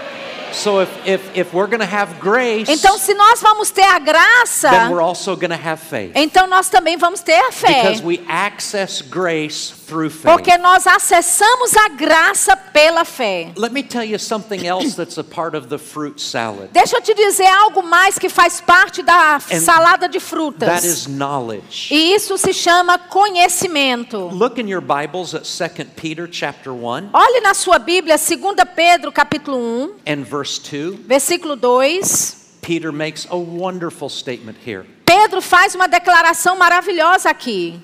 So if, if, if we're to have grace, Então, se nós vamos ter a graça, then we're also to have faith. então nós também vamos ter a fé. Because we access grace through faith. Porque nós acessamos a graça pela fé. Let me tell you something else that's a part of the fruit salad. Deixa eu te dizer algo mais que faz parte da salada de frutas. That is knowledge. E isso se chama conhecimento. Look in your Bibles at 2 Peter chapter 1 Olhe na sua Bíblia, 2 Pedro, capítulo 1, and verse 2. versículo 2. Peter makes a wonderful statement here. Pedro faz uma declaração maravilhosa aqui.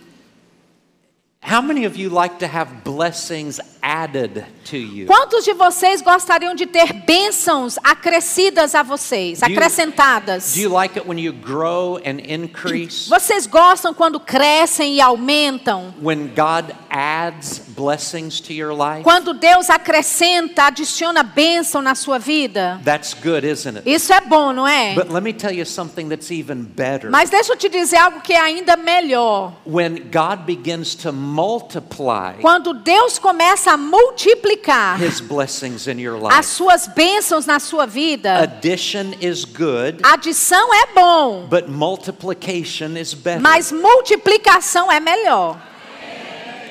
How many of you like to have blessings added to you? Quantos de vocês gostariam de ter bênçãos acrescidas a vocês, Do you- acrescentadas? Do you like it when you grow and increase? Vocês gostam quando crescem e aumentam? When God adds blessings to your life? Quando Deus acrescenta, adiciona bênção na sua vida? That's good, isn't it? Isso é bom, não é? But let me tell you something that's even better. Mas deixa eu te dizer algo que é ainda melhor. When God begins to multiply Quando Deus começa a multiplicar his blessings in your as life, suas bênçãos na sua vida, addition is good, adição é bom, but multiplication is better. mas multiplicação é melhor.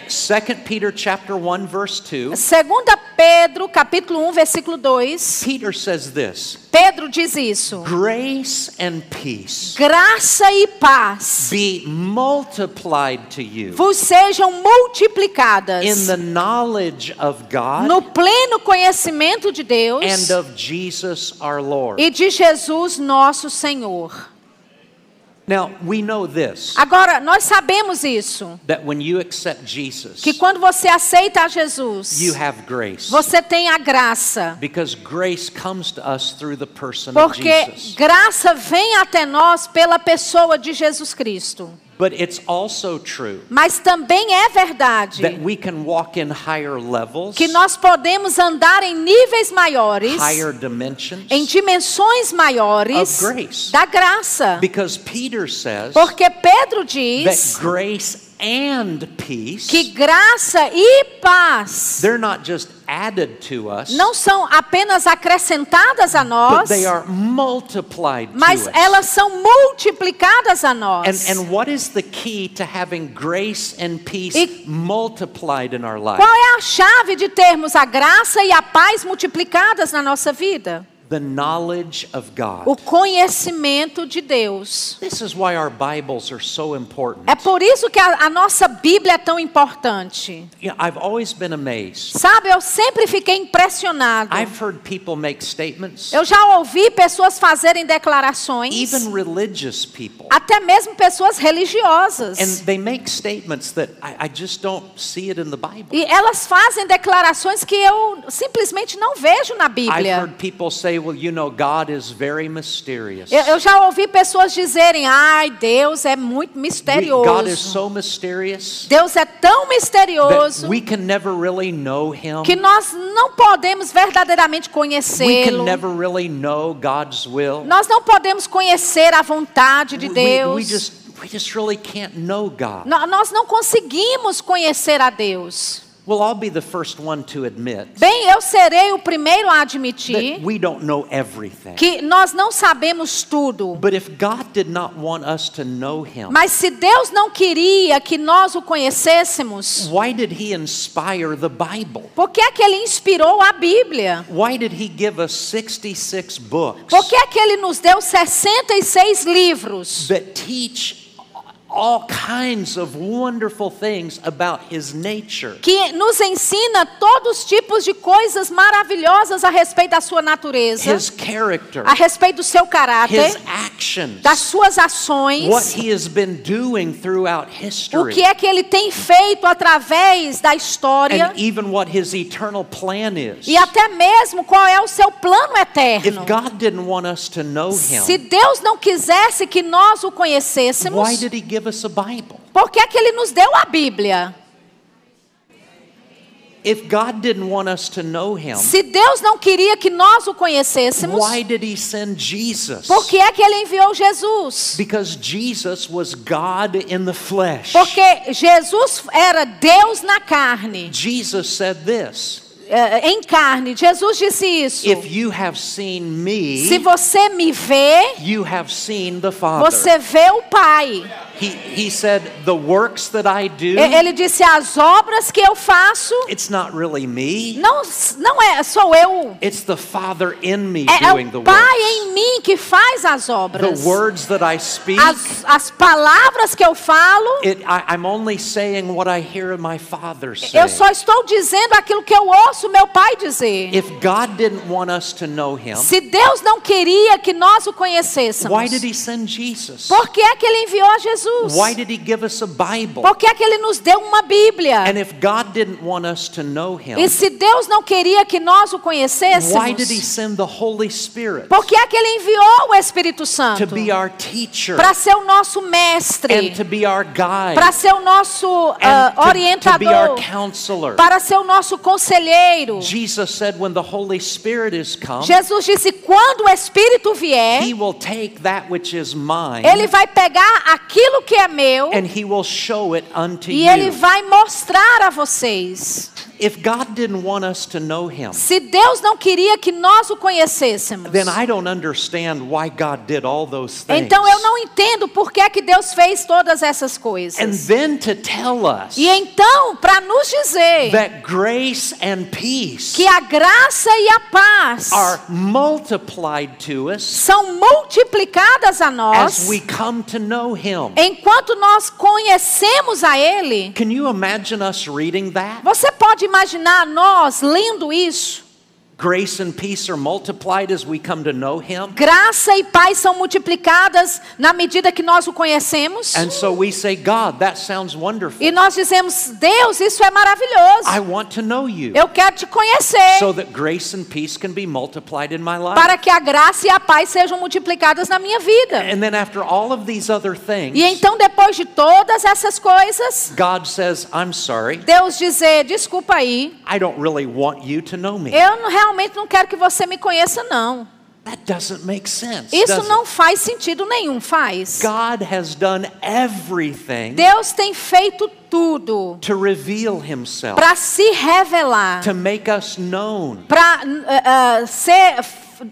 2 Peter chapter 1 verse 2, Segunda Pedro, capítulo 1, versículo 2. Peter says this, Pedro diz isso: grace and peace Graça e paz be multiplied to you vos sejam multiplicadas in the knowledge of God no pleno conhecimento de Deus and of Jesus our Lord. e de Jesus nosso Senhor. Now, we know this Agora, nós sabemos isso, that when you accept Jesus, que quando você aceita a Jesus, you have grace. você tem a graça. Because grace comes to us through the person of Porque Jesus. graça vem até nós pela pessoa de Jesus Cristo. But it's also true Mas também é verdade that we can walk in higher levels, que nós podemos andar em níveis maiores, higher dimensions, em dimensões maiores Of grace. da graça. because Peter says Porque Pedro that diz grace and peace, que graça e paz they're not just added to us, não são apenas acrescentadas a but nós, they are multiplied mas to us. elas são multiplicadas a nós. And, and what is the key to having grace and peace E- multiplied in our life? Qual é a chave de termos a graça e a paz multiplicadas na nossa vida? The knowledge of God. O conhecimento de Deus. This is why our Bibles are so important. É por isso que a, a nossa Bíblia é tão importante. Know, I've always been amazed. Sabe, eu sempre fiquei impressionado. I've heard people make statements, Eu já ouvi pessoas fazerem declarações, even religious people, até mesmo pessoas religiosas. and they make statements that I, I just don't see it in the Bible. E elas fazem declarações que eu simplesmente não vejo na I've Bíblia. heard people say, well, you know, God is very mysterious. Eu, eu já ouvi pessoas dizerem: ai, Deus é muito We- God is misterioso. so mysterious Deus é tão misterioso we can never really know Him. que nós não podemos verdadeiramente conhecê-lo. really. Nós não podemos conhecer a vontade de We- Deus. We, just, we just really can't know God. Nós não conseguimos conhecer a Deus. Well, I'll be the first one to admit Bem, eu serei o primeiro a admitir that we don't know everything. que nós não sabemos tudo. But if God did not want us to know Him, Mas se Deus não queria que nós o conhecêssemos, why did He inspire the Bible? por que é que ele inspirou a Bíblia? Why did He give us 66 books Por que é que ele nos deu 66 livros that teach all kinds of wonderful things about his nature. que nos ensina todos os tipos de coisas maravilhosas a respeito da sua natureza, His character, a respeito do seu caráter, his actions, das suas ações, what he has been doing throughout o history, que é que ele tem feito através da história and even what his eternal plan is. e até mesmo qual é o seu plano If eterno. God didn't want us to know Se him, Deus não quisesse que nós o conhecêssemos, why did he give us a Bible? por que, é que ele nos deu a Bíblia? If God didn't want us to know him, Se Deus não queria que nós o conhecêssemos, why did he send Jesus? por que é que ele enviou Jesus? Because Jesus was God in the flesh. Porque Jesus era Deus na carne, Jesus said this eh, em carne. Jesus disse isso. If you have seen me, Se você me vê, you have seen the Father. você vê o Pai. He, he said, The works that I do, Ele disse: as obras que eu faço, it's not really me, não, não é sou eu. it's the Father in me É, é doing the o Pai em mim que faz as The obras. words that I speak, As, as palavras que eu falo, it, I, I'm only saying what I hear my Father say. eu só estou dizendo aquilo que eu ouço meu Pai dizer. If God didn't want us to know Him, Se Deus não queria que nós o conhecêssemos, why did He send Jesus? por que é que Ele enviou a Jesus? Why did He give us a Bible? Por que é que Ele nos deu uma Bíblia? And if God didn't want us to know Him, E se Deus não queria que nós o conhecêssemos, why did He send the Holy Spirit por que é que Ele enviou o Espírito to Santo? be our teacher Para ser o nosso mestre, and to be our guide para ser o nosso ah, and to- to, be our orientador, counselor? para ser o nosso conselheiro. Jesus said, when the Holy Spirit is come, Jesus disse: quando o Espírito vier, He will take that which is mine ele vai pegar aquilo que é meu and He will show it unto e ele you. vai mostrar a vocês. If God didn't want us to know Him, Se Deus não queria que nós o conhecêssemos, then I don't understand why God did all those things. então eu não entendo por que, é que Deus fez todas essas And coisas. then to tell us E então, para nos dizer that grace and peace que a graça e a paz are multiplied to us são multiplicadas a as nós we come to know Him. Enquanto nós conhecemos a Ele. Can you imagine us reading that? Você pode imaginar nós lendo isso? Grace and peace are multiplied as we come to know Him. Graça e paz são multiplicadas na medida que nós o conhecemos. And so we say, God, that sounds wonderful. E nós dizemos, Deus, isso é maravilhoso. I want to know you Eu quero te conhecer. so that grace and peace can be multiplied in my life. Para que a graça e a paz sejam multiplicadas na minha vida. And then after all of these other things, E então, depois de todas essas coisas, God says, I'm sorry, Deus dizer, desculpa aí, I don't really want you to know me. eu não- realmente não quero que você me conheça, não. That doesn't make sense. Isso does não it? faz sentido nenhum, faz. God has done everything Deus tem feito tudo to reveal himself, para se revelar, para uh, uh, ser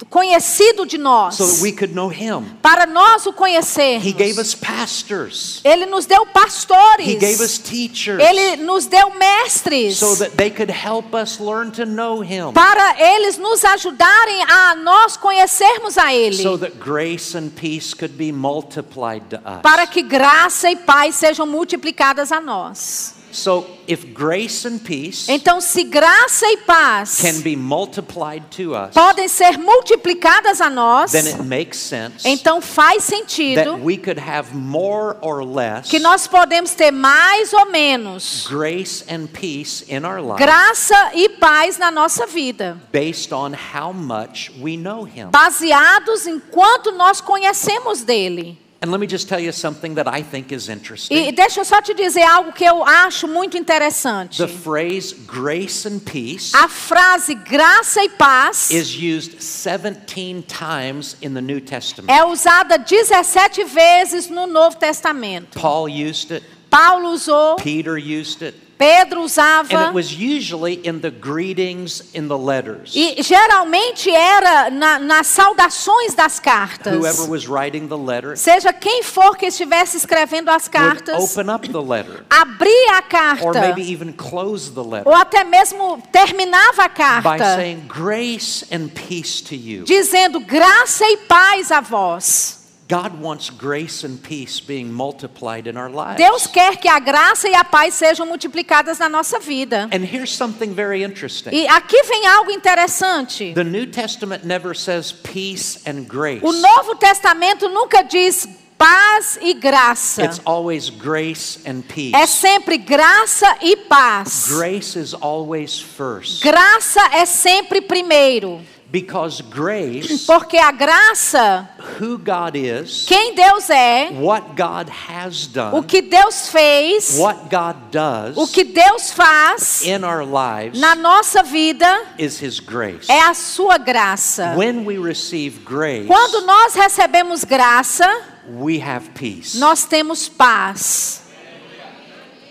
conhecido de nós, so that we could know him. para nós o He conhecermos. gave us pastors. Ele nos deu pastores. He gave us teachers Ele nos deu mestres. so that they could help us learn to know him. para eles nos ajudarem a nós conhecermos a Ele. So that grace and peace could be multiplied to us. para que graça e paz sejam multiplicadas a nós. So if grace and peace Então, se graça e paz can be multiplied to us, podem ser multiplicadas a nós, then it makes sense então faz that sentido we could have more or less que nós podemos ter mais ou menos grace and peace in our life graça e paz na nossa vida, based on how much we know him. baseados em quanto nós conhecemos dele. And let me just tell you something that I think is interesting. E deixa eu só te dizer algo que eu acho muito interessante. The phrase grace and peace A frase graça e paz is used 17 times in the New Testament. é usada 17 vezes no Novo Testamento. Paul used it, Paulo usou, Peter used it, Pedro and usava. it was usually in the greetings in the letters. E geralmente era na- nas saudações das cartas. Whoever was writing the letter Seja quem for que estivesse escrevendo as cartas, open up the letter abria a or carta, maybe even close the letter ou até mesmo terminava a by carta, saying grace and peace to you. dizendo graça e paz a vós. God wants grace and peace being multiplied in our lives. Deus quer que a graça e a paz sejam multiplicadas na nossa vida. And here's something very interesting. E aqui vem algo interessante. The New Testament never says peace and grace. O Novo Testamento nunca diz paz e graça. It's always grace and peace. É sempre graça e paz. Grace is always first. Graça é sempre primeiro. Because grace, Porque a graça, who God is, quem Deus é, what God has o done, que Deus fez, what God does o que Deus faz in our lives na nossa vida is His grace. é a sua graça. When we receive grace, Quando nós recebemos graça, we have peace. nós temos paz.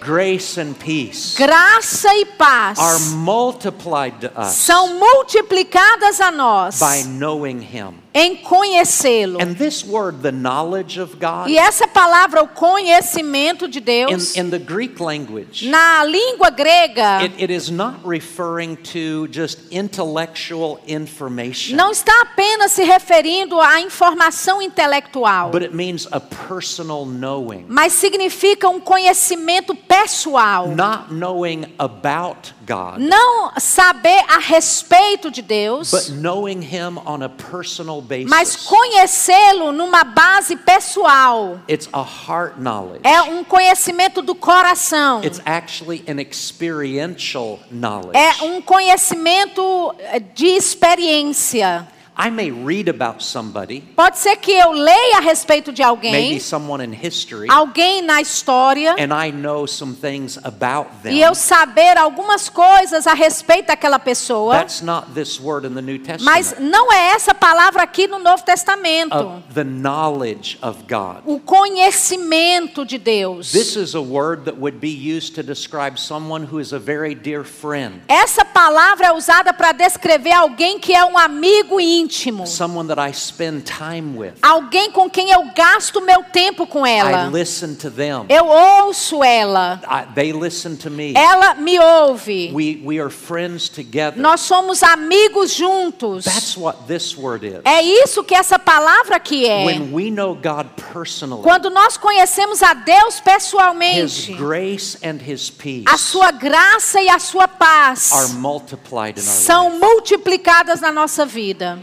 Grace and peace Graça e paz are multiplied to us são multiplicadas a nós by knowing Him. Em conhecê-lo. And this word, the knowledge of God, E essa palavra, o conhecimento de in, Deus, in the Greek language, na língua grega, it, it is not referring to just intellectual information, não está apenas se referindo à informação intelectual, but it means a personal knowing. mas significa um conhecimento pessoal. Not knowing about God, Não saber a respeito de Deus, but knowing Him on a personal mas conhecê-lo numa base pessoal. It's a heart knowledge. É um conhecimento do coração. It's actually an experiential knowledge. É um conhecimento eh, de experiência. I may read about somebody, Pode ser que eu leia a respeito de alguém, maybe someone in history, alguém na história, and I know some things about them. e eu saber algumas coisas a respeito daquela pessoa, That's not this word in the New mas Testament. não é essa palavra aqui no Novo Testamento. Of the knowledge of God. O conhecimento de Deus. This is a word that would be used to describe someone who is a very dear friend, Essa palavra é usada para descrever alguém que é um amigo íntimo. Someone that I spend time with. Alguém com quem eu gasto meu tempo com I ela. listen to them. Eu ouço ela. I, they listen to me. Ela me ouve. We, we are friends together. Nós somos amigos juntos. That's what this word is. É isso que essa palavra aqui é. When we know God personally, Quando nós conhecemos a Deus His pessoalmente, grace and His peace a sua graça e a sua are paz multiplied in our são multiplicadas na nossa vida.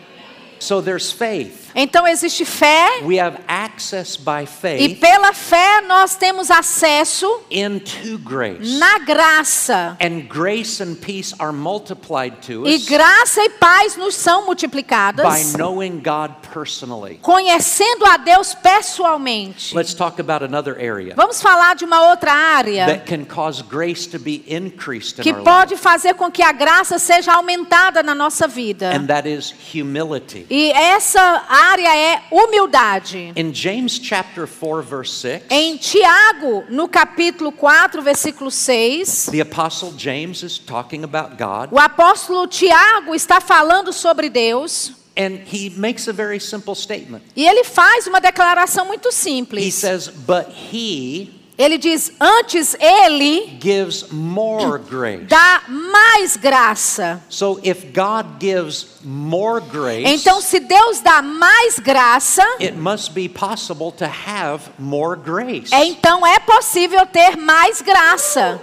So there's faith. Então existe fé We have access by e faith pela fé nós temos acesso into grace. na graça. And grace and peace are multiplied to E us graça e paz nos são by multiplicadas knowing God personally. conhecendo a Deus pessoalmente. Let's talk about another area Vamos falar de uma outra área that can cause grace to be increased in que our pode life, fazer com que a graça seja aumentada na nossa vida. and that is humility. E essa área é humildade. In James chapter 4 verse 6, Em Tiago, no capítulo 4, versículo 6, the apostle James is talking about God o apóstolo Tiago está falando sobre Deus and he makes a very simple statement. e ele faz uma declaração muito He simples. says, "But he Ele diz: Antes ele gives more grace." dá mais graça. So if God gives more grace, Então, se Deus dá mais graça, it must be possible to have more grace. então é possível ter mais graça.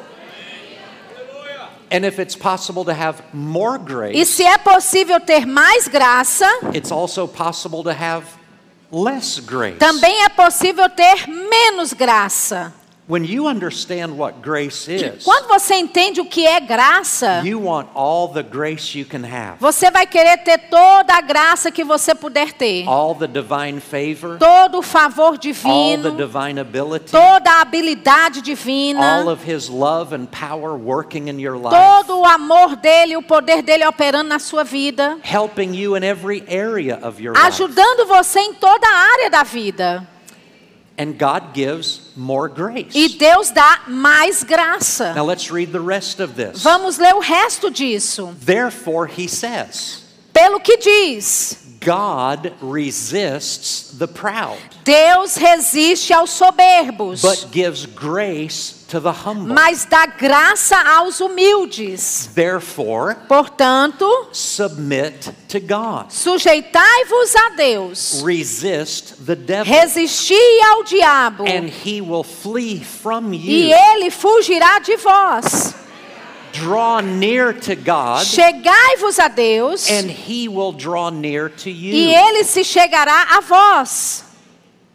And if it's possible to have more E grace, se é possível ter mais graça, it's also possible to have less grace. também é possível ter menos graça. When you understand what grace is, Quando você entende o que é graça, you want all the grace you can have. você vai querer ter toda a graça que você puder ter. All the divine favor, Todo o favor all the divino, divine ability, toda a habilidade divina, all of his love and power working in your life, todo o amor dele, o poder dele operando na sua vida, helping you in every area of your life. ajudando você em toda a área da vida. And God gives more grace. E Deus dá mais graça. Now let's read the rest of this. Vamos ler o resto disso. Therefore, he says, Pelo que diz: God resists the proud, Deus resiste aos soberbos, but gives grace to the humble. mas dá graça aos humildes. Therefore, Portanto, submit to God. sujeitai-vos a Deus, Resist the devil, resisti ao diabo, and he will flee from e you. ele fugirá de vós. Draw near to God, Chegai-vos a Deus, and he will draw near to e ele se chegará a vós.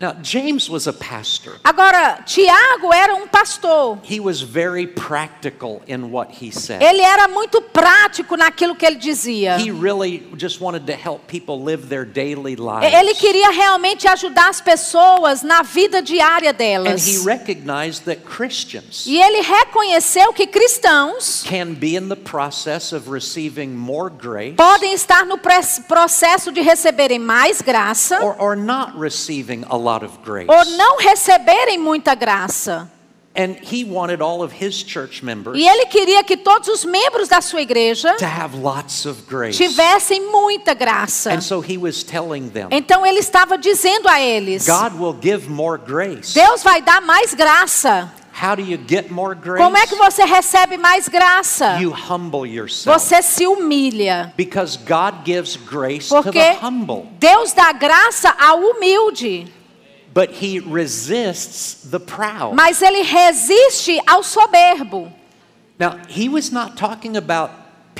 Now, James was a pastor. Agora, Tiago era um pastor. He was very practical in what he said. Ele era muito prático naquilo que ele dizia. He really just wanted to help people live their daily lives. Ele queria realmente ajudar as pessoas na vida diária And delas. he recognized that Christians E ele reconheceu que cristãos can be in the process of receiving more grace podem estar no processo de receberem mais graça or, or not receiving a lot. Ou não receberem muita graça. And he wanted all of his church members E ele queria que todos os membros da sua igreja to have lots of grace. tivessem muita graça. And so he was telling them, Então ele estava dizendo a eles: God will give more grace. Deus vai dar mais graça. How do you get more grace? Como é que você recebe mais graça? You humble yourself. Você se humilha. Because God gives grace to Porque the humble, Deus dá graça ao humilde, but he resists the proud. mas ele resiste ao soberbo. Now, he was not talking about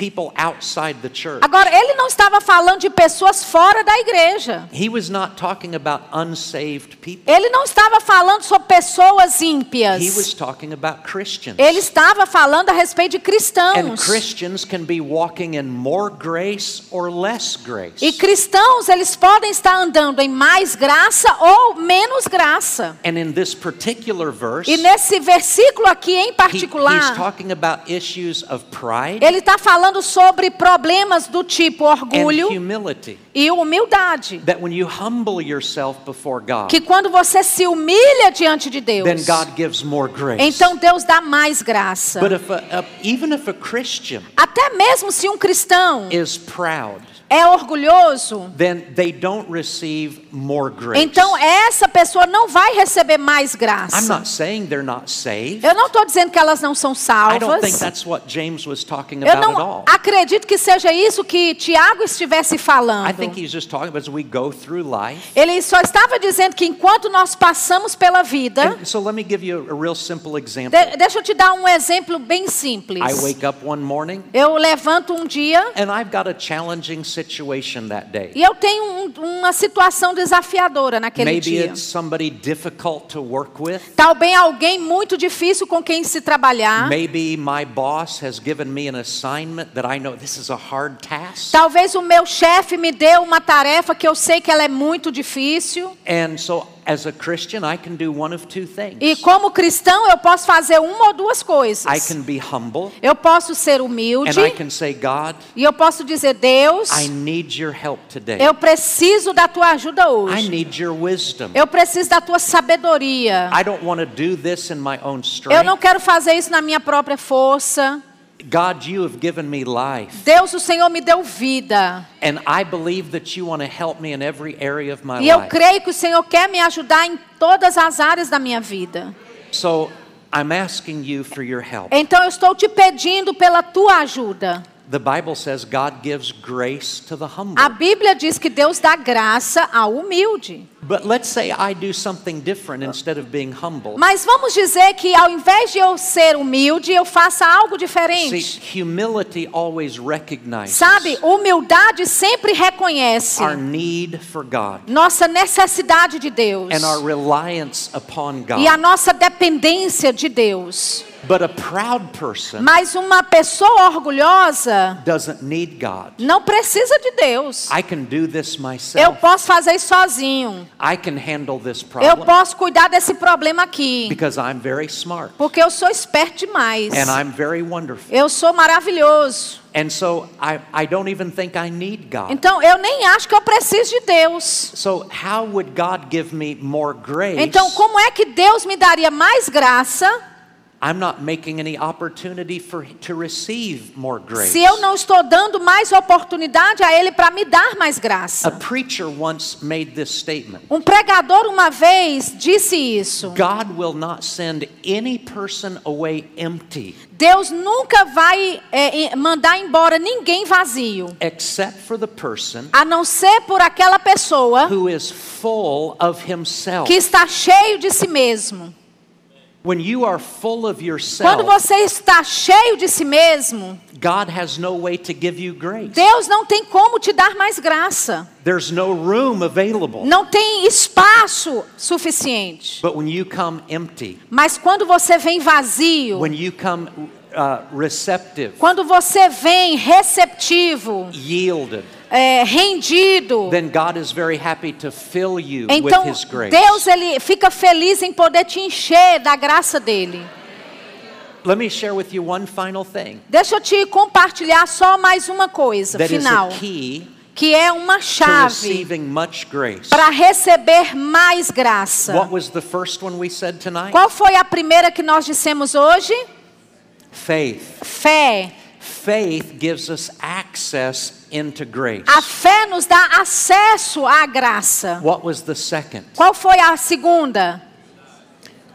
people outside the church. Agora, ele não estava falando de pessoas fora da igreja. He was not talking about unsaved people. Ele não estava falando sobre pessoas He was ímpias. talking about Christians. Ele estava falando a respeito de And cristãos. Christians can be walking in more grace or less grace. E cristãos, eles podem estar andando em mais graça ou menos graça. And in this particular verse, E nesse versículo aqui em he- he's particular, talking about issues of pride ele está falando sobre problemas do tipo orgulho humility. e humildade. God, Que quando você se humilha diante de Deus, então Deus dá mais graça. But if a, a, Até mesmo se um cristão is proud, é orgulhoso, then they don't receive more grace. então essa pessoa não vai receber mais I'm graça. not saying they're not saved. Eu não estou dizendo que elas não são I don't think salvas. Eu não acredito que seja isso que Tiago estivesse falando. think he's just talking about as we go through life. Ele só estava dizendo que enquanto nós passamos pela vida, And so let me give you a, a real simple example. de- deixa eu te dar um exemplo bem simples. I wake up one morning Eu levanto um dia and I've got a challenging situation that day. e eu tenho um- uma situação desafiadora naquele Maybe dia. it's somebody difficult to work with. Talvez alguém muito difícil com quem se trabalhar. Maybe my boss has given me an assignment that I know this is a hard task. Talvez o meu chefe me deu uma tarefa que eu sei que ela é muito difícil. And so, as a Christian, I can do one of two things. E como cristão, eu posso fazer uma ou duas coisas. I can be humble Eu posso ser humilde and I can say, God, e eu posso dizer: Deus, I need your help today. eu preciso da tua ajuda I hoje. need your wisdom. Eu preciso da tua sabedoria. I don't want to do this in my own Eu não quero fazer isso na minha própria força. God, you have given me life. Deus, o Senhor me deu vida. And I believe that you want to help me in every area of my E eu life. creio que o Senhor quer me ajudar em todas as áreas da minha vida. So I'm asking you for your help. Então eu estou te pedindo pela tua ajuda. The Bible says God gives grace to the humble. A Bíblia diz que Deus dá graça ao humilde. But let's say I do something different instead of being humble. Mas vamos dizer que ao invés de eu ser humilde, eu faça algo See, diferente. humility always recognizes Sabe, humildade sempre reconhece our need for God nossa necessidade de Deus and our reliance upon God. e a nossa dependência de Deus. But a proud person Mas uma pessoa orgulhosa doesn't need God. não precisa de Deus. I can do this Eu myself. posso fazer isso sozinho. I can handle this Eu problem posso cuidar desse problema aqui. because I'm very smart Porque eu sou esperto demais. and I'm very wonderful. Eu sou maravilhoso. And so I, I don't even think I need God. Então eu nem acho que eu preciso de Deus. So how would God give me more grace Então como é que Deus me daria mais graça I'm not making any opportunity for to receive more grace. se eu não estou dando mais oportunidade a Ele para me dar mais A graça. preacher once made this statement. Um pregador uma vez disse isso. God will not send any person away empty Deus nunca vai é, mandar embora ninguém vazio, except for the person a não ser por aquela pessoa who is full of himself. que está cheio de si mesmo. When you are full of Quando yourself, você está cheio de si mesmo, God has no way to give you grace. Deus não tem como te dar mais graça. There's no room available. Não tem espaço suficiente. But when you come empty, Mas quando você vem vazio, when you come uh, receptive, quando você vem receptivo, yielded, é, rendido, then God is very happy to fill you então with His grace. Deus ele fica feliz em poder te encher da graça dele. Let me share with you one final thing Deixa eu te compartilhar só mais uma coisa that is final, a key que é uma chave para receber mais graça. What was the first one we said tonight? Qual foi a primeira que nós dissemos hoje? Faith. Fé. Faith gives us access into grace. A fé nos dá acesso à graça. What was the second? Qual foi a segunda?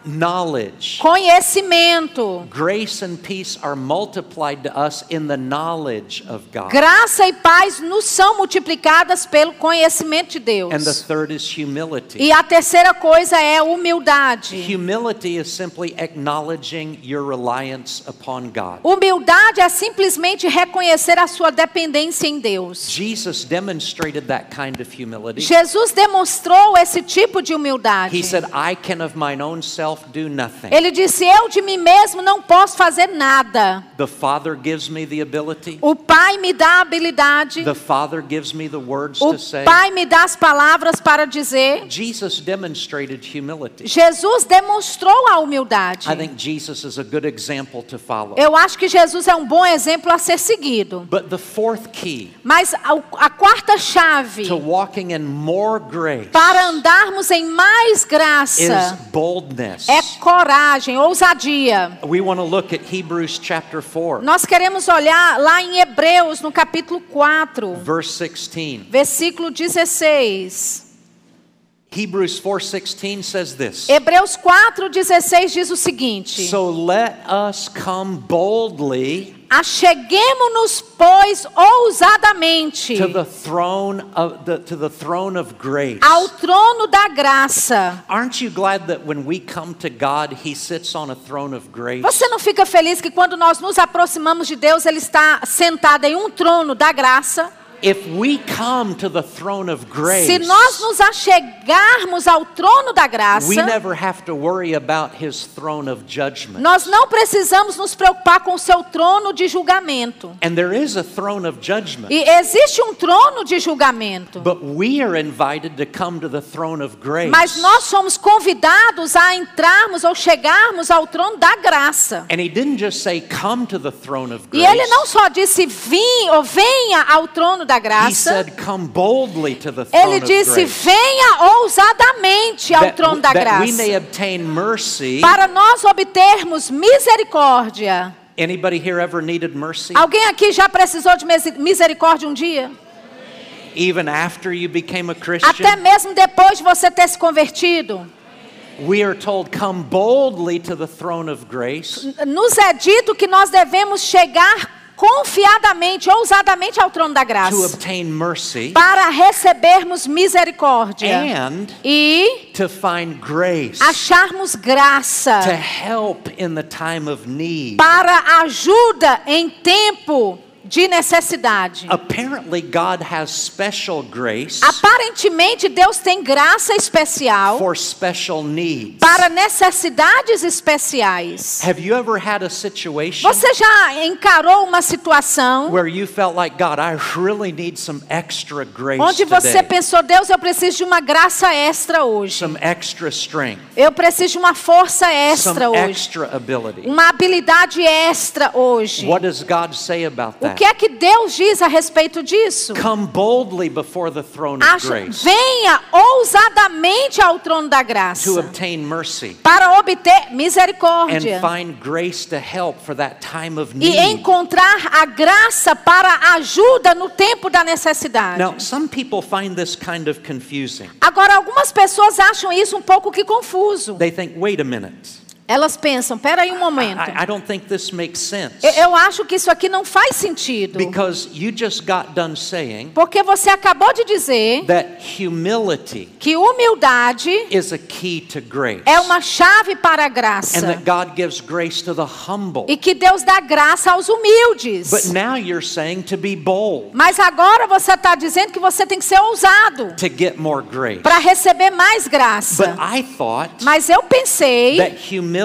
Knowledge. Conhecimento. Grace and peace are multiplied to us in the knowledge of God. Graça e paz nos são multiplicadas pelo conhecimento de And the Deus. third is humility. E a terceira coisa é humildade. Humility is simply acknowledging your reliance upon God. Humildade é simplesmente reconhecer a sua dependência em Deus. Jesus demonstrated that kind of humility. Jesus demonstrou esse tipo de humildade. He said, I can of mine own self do nothing. Ele disse: Eu de mim mesmo não posso fazer nada. The Father gives me the ability. O Pai me dá a habilidade. The Father gives me the words O to say. Pai me dá as palavras para dizer. Jesus demonstrated humility. Jesus demonstrou a humildade. I think Jesus is a good example to follow. Eu acho que Jesus é um bom exemplo a ser seguido. But the fourth key Mas a, a quarta chave to walking in more grace para andarmos em mais is graça boldness. é coragem, ousadia. We want to look at Hebrews chapter 4, Nós queremos olhar lá em Hebreus, no capítulo 4, verse 16. versículo 16. Hebrews 4:16 says this. Hebreus 4, 16 diz o seguinte: So let us come boldly Acheguemo-nos, pois, ousadamente to the throne of the to the throne of grace. ao trono da graça. Aren't you glad that when we come to God, He sits on a throne of grace? Você não fica feliz que quando nós nos aproximamos de Deus, Ele está sentado em um trono da graça? If we come to the throne of grace, Se nós nos achegarmos ao trono da graça, we never have to worry about His throne of judgment. nós não precisamos nos preocupar com o seu trono de julgamento. And there is a throne of judgment. E existe um trono de julgamento. But we are invited to come to the throne of grace. Mas nós somos convidados a entrarmos ou chegarmos ao trono da graça. E ele não só disse vim ou venha ao trono da He graça, said, come boldly to the throne ele of disse venha ousadamente ao trono da that we may graça, obtain mercy. para nós obtermos misericórdia. Anybody here ever needed mercy? Alguém aqui já precisou de misericórdia um dia? Even after you became a Christian? Até mesmo depois de você ter se convertido? We are told, come boldly to the throne of grace. Nos é dito que nós devemos chegar confiadamente, ousadamente ao trono da to graça, mercy para recebermos misericórdia. And e to find grace acharmos to graça help in the time of need. para ajuda em tempo de necessidade. Apparently, God has special grace Aparentemente, Deus tem graça especial for special needs. para necessidades especiais. Have you ever had a situation Você já encarou uma situação where you felt like, God, I really need some extra grace onde você today, pensou, Deus, eu preciso de uma graça extra hoje. some extra strength, Eu preciso de uma força extra some hoje. extra ability? Uma habilidade extra hoje. What does God say about that. Que é que Deus diz a respeito disso? Come boldly before the throne of grace venha ousadamente ao trono da graça to obtain mercy para obter and misericórdia find grace to help for that time of e need. encontrar a graça para ajuda no tempo da necessidade. Now, some people find this kind of confusing. Agora, algumas pessoas acham isso um pouco que confuso. They think, wait a minute. Elas pensam, espera aí um momento. I, I don't think this makes sense. Eu- Eu acho que isso aqui não faz sentido. Because you just got done saying Porque você acabou de dizer that humility que humildade is a key to grace. é uma chave para a And graça. that God gives grace to the humble. E que Deus dá graça aos humildes. But now you're saying to be bold, Mas agora você está dizendo que você tem que ser ousado to get more grace. para receber mais But graça. I thought Mas eu pensei that humility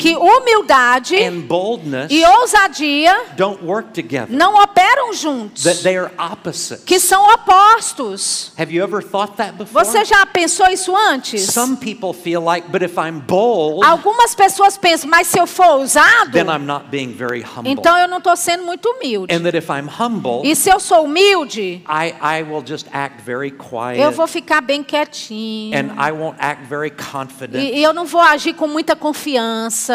que humildade and boldness e ousadia don't work together, não operam juntos, that they are opposites. que são opostos. Have you ever thought that before? Você já pensou isso antes? Some people feel like, but if I'm bold, Algumas pessoas pensam, mas se eu for ousado, then I'm not being very humble. então eu não estou sendo muito humilde. and that if I'm humble, E se eu sou humilde, I, I will just act very quiet eu vou ficar bem quietinho. and I won't act very confident. E, e eu não vou agir com muita confiança.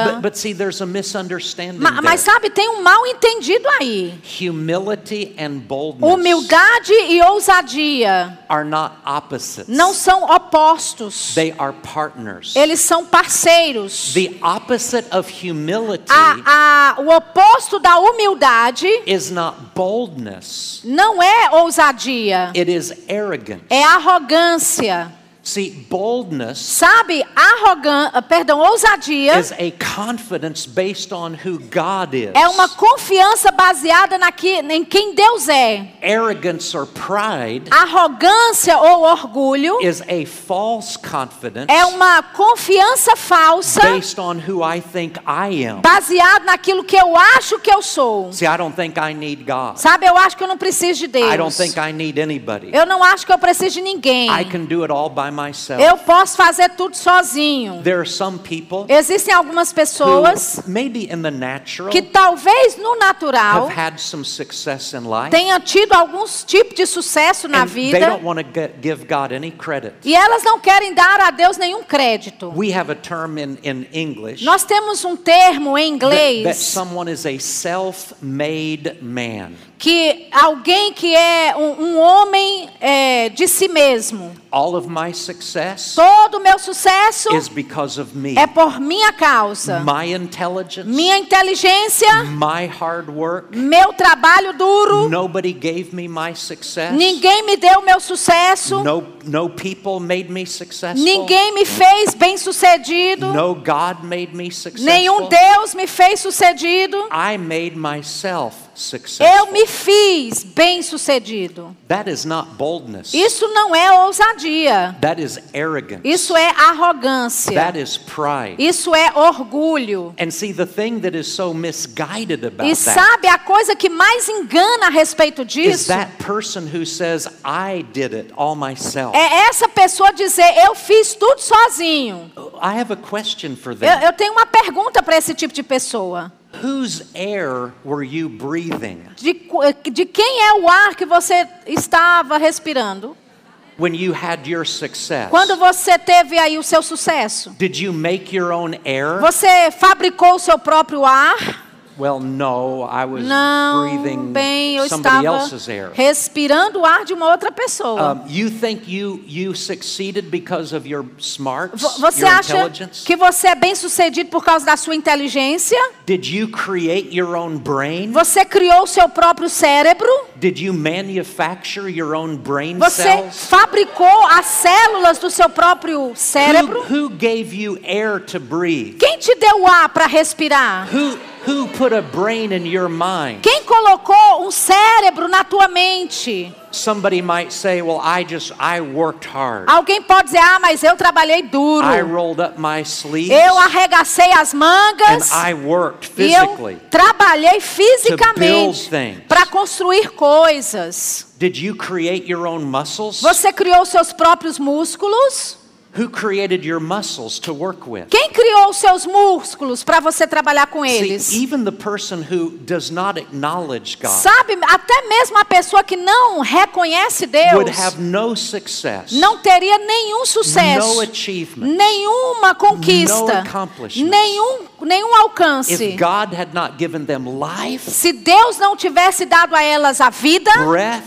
But, but see, there's a misunderstanding Ma- mas there. sabe, tem um mal entendido aí. Humility and boldness Humildade e ousadia are not opposites. não são opostos. They are partners. Eles são parceiros. The opposite of humility A, a, o oposto da humildade is not boldness. não é ousadia, It is arrogance. é arrogância. See, boldness Sabe, arrogância, perdão, ousadia is a confidence based on who God is. é uma confiança baseada naqui, em quem Deus é. Arrogance or pride Arrogância ou orgulho is a false confidence é uma confiança falsa based on who I think I am. baseado naquilo que eu acho que eu sou. See, I don't think I need God. Sabe, eu acho que eu não preciso de Deus. I don't think I need anybody. Eu não acho que eu preciso de ninguém. I can do it all by myself. Eu posso fazer tudo sozinho. There are some people Existem algumas pessoas who maybe in the natural que talvez no natural have had some success in life tenham tido alguns tipos de sucesso na and they vida don't want to give God any credit. e elas não querem dar a Deus nenhum crédito. We have a term in, in English Nós temos um termo em that, that inglês someone is a self-made man. Que alguém que é um, um homem é, de si mesmo. All of my success Todo o meu sucesso is because of me. é por minha causa. My intelligence, Minha inteligência, my hard work. meu trabalho duro. Nobody gave me my success. Ninguém me deu meu sucesso. No, no people made me. Ninguém me fez bem sucedido. No God made me successful. Nenhum Deus me fez sucedido. I made myself successful. Eu me fiz bem sucedido. That is not boldness. Isso não é ousadia. That is arrogance. Isso é arrogância. That is pride. Isso é orgulho. And see, the thing that is so misguided about E sabe a coisa que mais engana a respeito is disso? that person who says, I did it all myself. É essa pessoa dizer, eu fiz tudo sozinho. I have a question for Eu, them. eu tenho uma pergunta para esse tipo de pessoa. Whose air were you breathing De, qu- de quem é o ar que você estava respirando? when you had your success? Quando você teve aí o seu sucesso? Did you make your own air? Você fabricou o seu próprio ar? Well, no, I was Não, breathing bem, eu somebody estava else's air. respirando o ar de uma outra pessoa. Um, you think you you succeeded because of your smarts, Vo- Você your acha que você é bem sucedido por causa da sua inteligência? Did you create your own brain? Você criou o seu próprio cérebro? Did you manufacture your own brain Você cells? fabricou as células do seu próprio cérebro? Who, who gave you air to breathe? Quem te deu ar para respirar? Who who put a brain in your mind? Quem colocou um cérebro na tua mente? Somebody might say, "Well, I just I worked hard. Alguém pode dizer: "Ah, mas eu trabalhei duro. I rolled up my sleeves Eu arregacei as and mangas I worked e eu physically." trabalhei fisicamente things. para construir coisas." Did you create your own muscles? Você criou seus próprios músculos? Who created your muscles to work with? Quem criou os seus músculos para você trabalhar com eles? See, even the person who does not acknowledge God Sabe, até mesmo a pessoa que não reconhece would Deus have no success, não teria nenhum no sucesso, achievement, nenhuma conquista, No accomplishments. nenhum, nenhum alcance. if God had not given them life, Se Deus não tivesse dado a elas a vida, breath,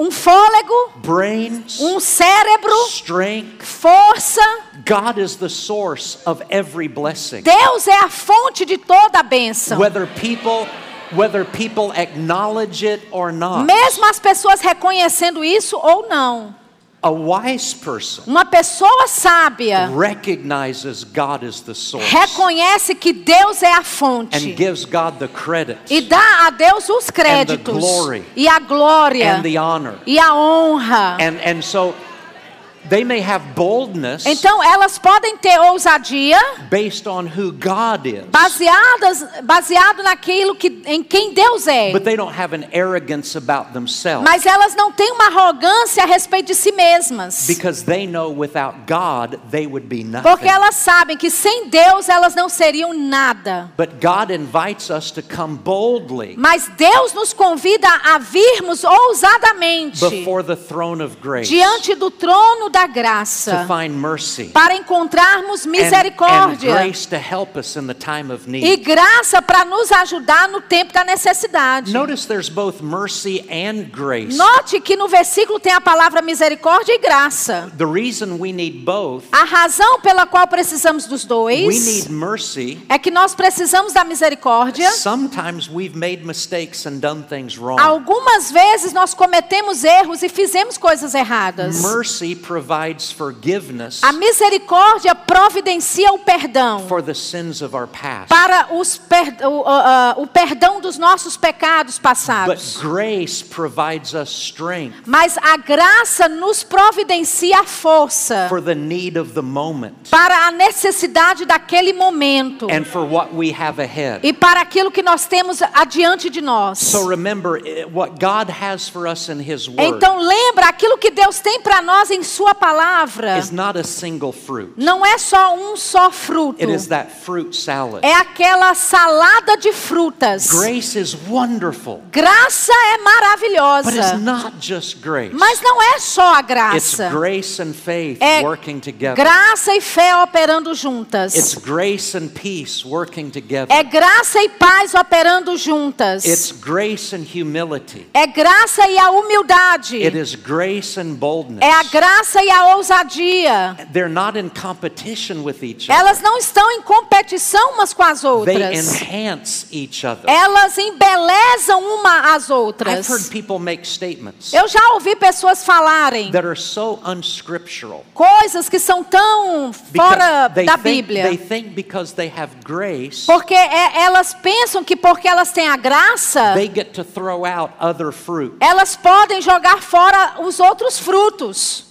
um fôlego, brains, um cérebro, strength. força, God is the source of every blessing. Deus é a fonte de toda a bênção. Whether people whether people acknowledge it or not. Mesmo as pessoas reconhecendo isso ou não. A wise person Uma pessoa sábia recognizes God is the source reconhece que Deus é a and fonte gives God the credit e dá a Deus os créditos glory e a glória and the honor. e a honra. And and so they may have boldness Então elas podem ter ousadia based on who God is. baseadas baseado naquilo que em quem Deus é. But they don't have an arrogance about themselves Mas elas não têm uma arrogância a respeito de si mesmas. because they know without God they would be nothing. Porque elas sabem que sem Deus elas não seriam nada. But God invites us to come boldly Mas Deus nos convida a virmos ousadamente before the throne of grace diante do trono da graça para encontrarmos misericórdia e graça para nos ajudar no tempo da necessidade. Notice there's both mercy and grace. Note que no versículo tem a palavra misericórdia e graça. The reason we need both, A razão pela qual precisamos dos we dois need mercy. é que nós precisamos da misericórdia. Sometimes we've made mistakes and done things wrong. Algumas vezes nós cometemos erros e fizemos coisas erradas. Mercy provides forgiveness A misericórdia providencia o perdão for the sins of our past. para os per- o, ah, o perdão dos nossos pecados But passados. grace provides us strength Mas a graça nos providencia a força for the need of the moment para a necessidade daquele momento and for what we have ahead. e para aquilo que nós temos adiante de nós. So remember eh, what God has for us in His Word Então lembra aquilo que Deus tem para nós em sua palavra. is not a single fruit. Não é só um só fruto. It is that fruit salad. É aquela salada de frutas. Grace is wonderful, Graça é but it's maravilhosa. not just grace. Mas não é só a It's graça. grace and faith É working together. graça e fé operando juntas. It's grace and peace working together. É graça e paz operando juntas. It's grace and humility. É graça e a humildade. It is grace and boldness. É a graça e a ousadia. They're not in competition with each other. Elas não estão em competição umas com as They outras. enhance each other. Elas embelezam uma às I've outras. heard people make statements Eu já ouvi pessoas falarem that are so unscriptural. coisas que são tão fora they da think, Bíblia. they think because they have grace, Porque é- elas pensam que porque elas têm a graça, they get to throw out other fruit. elas podem jogar fora os outros frutos.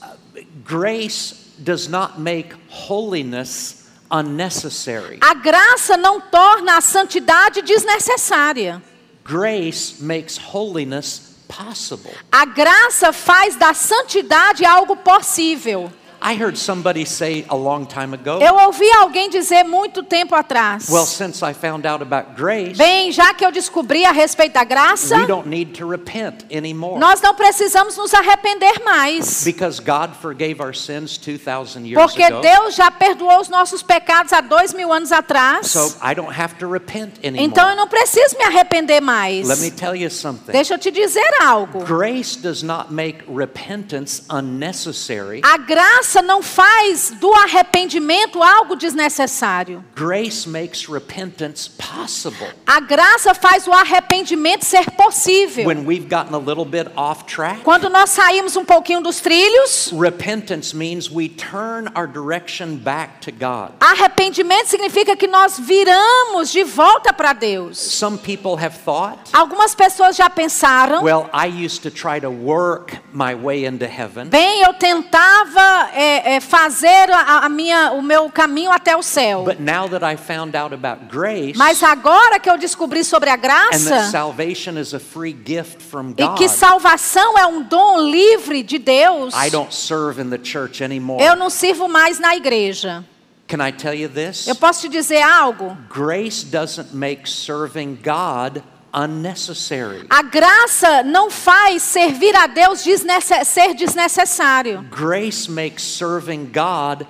Grace does not make holiness unnecessary. A graça não torna a santidade desnecessária. Grace makes holiness possible. A graça faz da santidade algo possível. I heard somebody say a long time ago, Eu ouvi alguém dizer muito tempo atrás. well, since I found out about grace, Bem, já que eu descobri a respeito da graça, we don't need to repent anymore. nós não precisamos nos arrepender mais. Because God forgave our sins 2,000 years Porque ago. Deus já perdoou os nossos pecados há dois mil anos atrás. So I don't have to repent anymore. Então eu não preciso me arrepender mais. Let me tell you something. Deixa eu te dizer algo. Grace does not make repentance unnecessary. A graça não faz do arrependimento algo desnecessário. Grace makes repentance possible. A graça faz o arrependimento ser possível. When we've gotten a little bit off track, Quando nós saímos um pouquinho dos trilhos, repentance means we turn our direction back to God. arrependimento significa que nós viramos de volta para Deus. Some people have thought, Algumas pessoas já pensaram, well, I used to try to work my way into heaven. bem, eu tentava é, é, fazer a, a minha, o meu caminho até o céu. But now that I found out about grace Mas agora que eu descobri sobre a and that graça salvation is a free gift from e God, que salvação é um dom livre de Deus, I don't serve in the church anymore. eu não sirvo mais na igreja. Can I tell you this? Eu posso te dizer algo? Grace doesn't make serving God unnecessary. A graça não faz servir a Deus desnece- ser desnecessário. Grace makes serving God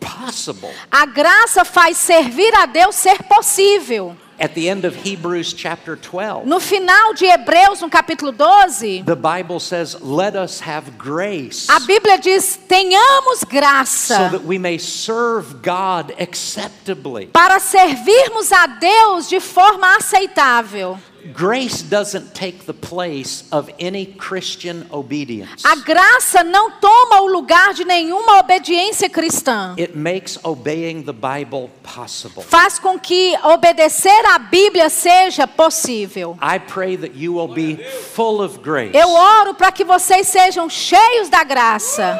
possible. A graça faz servir a Deus ser possível. At the end of Hebrews chapter 12, No final de Hebreus, no capítulo 12, the Bible says, Let us have grace a Bíblia diz: tenhamos so graça that we may serve God acceptably. para servirmos a Deus de forma aceitável. Grace doesn't take the place of any Christian obedience. A graça não toma o lugar de nenhuma obediência cristã. It makes obeying the Bible possible. Faz com que obedecer à Bíblia seja possível. I pray that you will be full of grace, Eu oro para que vocês sejam cheios da graça,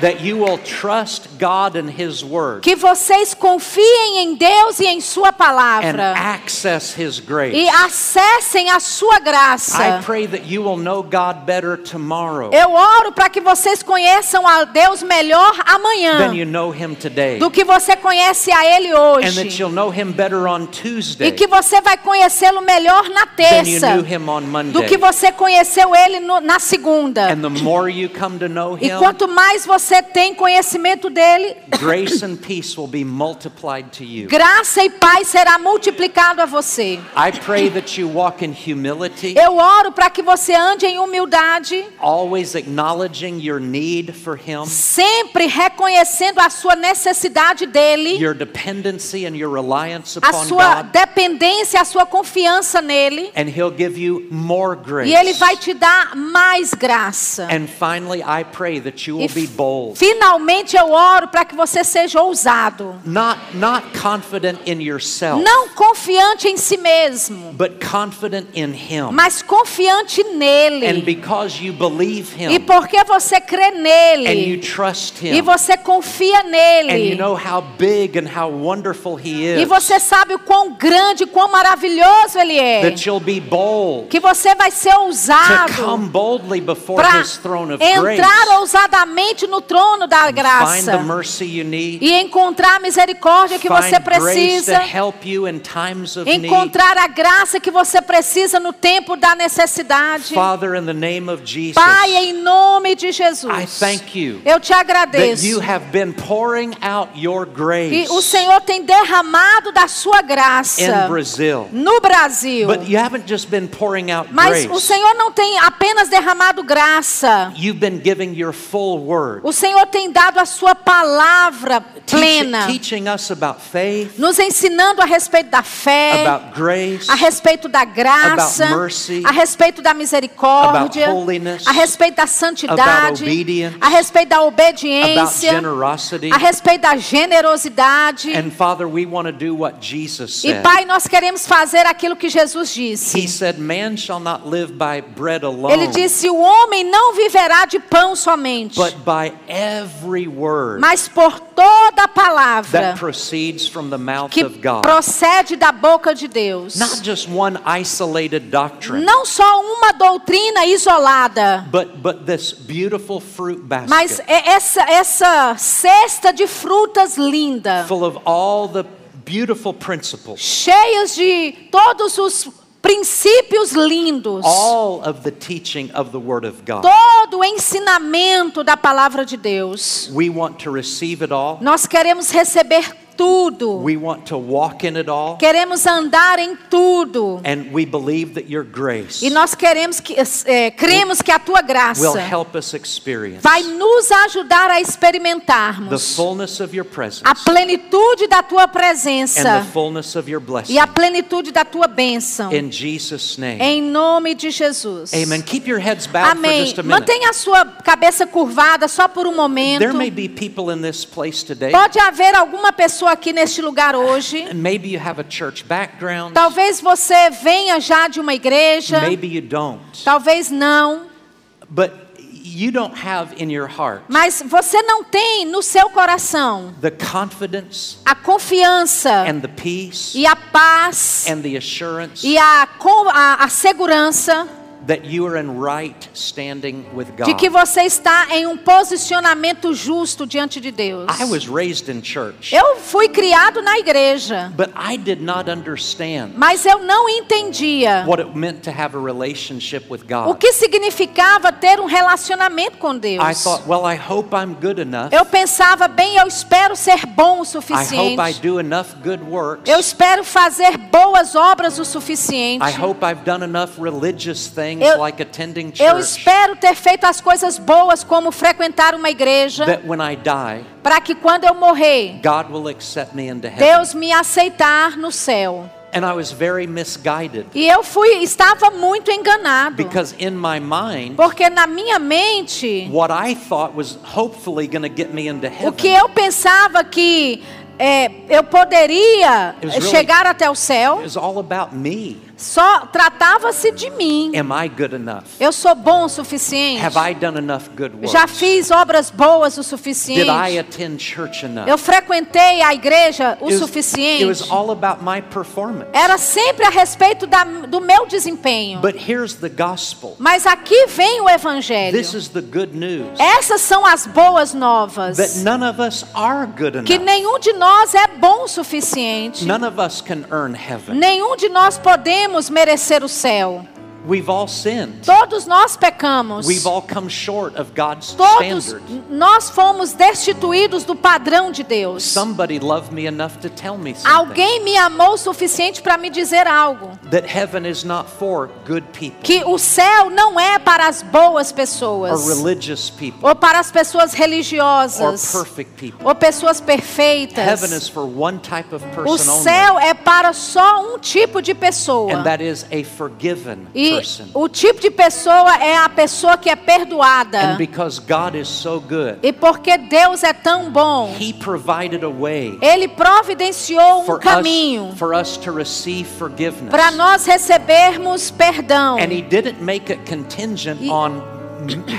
that you will trust God and His Word que vocês confiem em Deus e em Sua and palavra access His grace. e acessem a Sua I graça. pray that you will know God better tomorrow Eu oro para que vocês conheçam a Deus melhor amanhã you know Him today, do que você conhece a Ele and that hoje. you'll know Him better on E que você vai conhecê-lo melhor na terça knew Him on do que você conheceu Ele no- na segunda. And the more you come to know E Him, quanto mais você tem conhecimento dele, grace and peace will be multiplied to you. graça e paz será multiplicado a você. I pray that you walk in humility, Eu oro para que você ande em humildade, always acknowledging your need for Him, sempre reconhecendo a sua necessidade dele, your dependency and your reliance a upon sua God, dependência, a sua confiança nele, and He'll give you more grace. e ele vai te dar mais graça. And finally, I pray that you E will be bold, finalmente eu oro para que você seja ousado, not not confident in yourself, não confiante em si mesmo, but confident in Him. mas confiante And nele. because you believe E Him porque você crê and you nele trust e Him, você confia and you nele know how big and how wonderful He e is, você sabe o quão grande, quão maravilhoso ele é, that you'll be bold que você vai ser to come ousado boldly before para His throne of grace, entrar ousadamente no trono da graça mercy you need, e encontrar a misericórdia que você precisa, help you in times of need. encontrar a graça que você precisa no tempo da necessidade. Father, in the name of Jesus, Pai, em nome de I Jesus, thank you eu te agradeço. you have been pouring out your grace E o Senhor tem derramado da sua graça no Brasil. But you haven't just been pouring out Mas o grace. Senhor não tem apenas derramado graça. O Senhor tem dado a sua palavra plena, faith, nos ensinando a respeito da fé, grace, a respeito da graça, mercy, a respeito da misericórdia, holiness, a respeito da santidade, a respeito da obediência, a respeito da generosidade. And Father, we want to do what Jesus E. Pai, nós queremos fazer aquilo que Jesus disse. He said, Man shall not live by bread Ele disse: o homem não viverá de pão somente, every word mas por toda palavra that proceeds from the mouth que of God. procede da boca de Deus. Not just one isolated doctrine, Não só uma doutrina isolada, but, but this beautiful fruit mas basket é essa, essa cesta de frutas linda, full of all the beautiful principles, cheias de todos os princípios lindos, all of the teaching of the Word of God. todo o ensinamento da palavra de Deus. We want to receive it all. Nós queremos receber tudo. We want to walk in it all. Queremos andar em tudo. And we believe that your grace E nós queremos que, é, cremos que a tua will graça help us experience vai nos ajudar a the experimentarmos fullness of your presence a plenitude da tua and presença the fullness of your blessing. e a plenitude da tua bênção. In Jesus' name. Em nome de Jesus. Amen. Keep your heads bowed for Amém. just a minute. Mantenha a sua cabeça curvada só por um momento. There may be people in this place today, Pode haver alguma pessoa aqui neste lugar hoje. and maybe you have a church background, Talvez você venha já de uma igreja, maybe you don't. talvez não. But you don't have in your heart Mas você não tem no seu coração the confidence a confiança and the peace e a paz and the assurance e a, a, a segurança that you are in right standing with de que você está em um posicionamento justo diante de Deus. I was raised in church, Eu fui criado na igreja, but I did not understand mas eu não entendia what it meant to have a relationship with o que significava ter um relacionamento com Deus. I thought, well, I hope I'm good enough. Eu pensava, bem, eu espero ser bom o I hope I suficiente. do enough good works. Eu espero fazer boas obras o suficiente. I hope I've done enough religious things Eu- like attending Eu church espero ter feito as coisas boas, como frequentar uma igreja, that when I die, para que quando eu morrer, God will accept me into heaven. Deus me aceitar no céu. And I was very misguided E eu fui, estava muito enganado, because in my mind, porque na minha mente, what I thought was hopefully going to get me into o que heaven eu pensava que é, eu poderia It was really- chegar até o céu, is all about me. Só tratava-se de mim. Am I good enough? Eu sou bom o suficiente. Have I done enough good works? Já fiz obras boas o Did I suficiente. attend church enough? Eu frequentei a igreja o It was- suficiente. It was all about my performance. Era sempre a respeito da- do meu desempenho. But here's the gospel. Mas aqui vem o evangelho. This is the good news Essas são as boas novas. that none of us are good Que enough. nenhum de nós é bom o suficiente. None of us can earn heaven. Nenhum de nós podemos merecer o céu. We've all sinned. Todos nós pecamos. We've all come short of God's Todos standard. nós fomos destituídos do padrão de Deus. Somebody loved me enough to tell me something. Alguém me amou o suficiente para me dizer algo. That heaven is not for good people Que o céu não é para as boas or pessoas. religious people Ou para as pessoas or religiosas. perfect people. Ou pessoas Heaven perfeitas. is for one type of O person only. céu é para só um tipo de pessoa. And that is a forgiven E o tipo de pessoa é a pessoa que é perdoada. And because God is so good, E porque Deus é tão bom, He provided a way Ele providenciou um caminho para nós recebermos perdão. And He didn't make it contingent E- on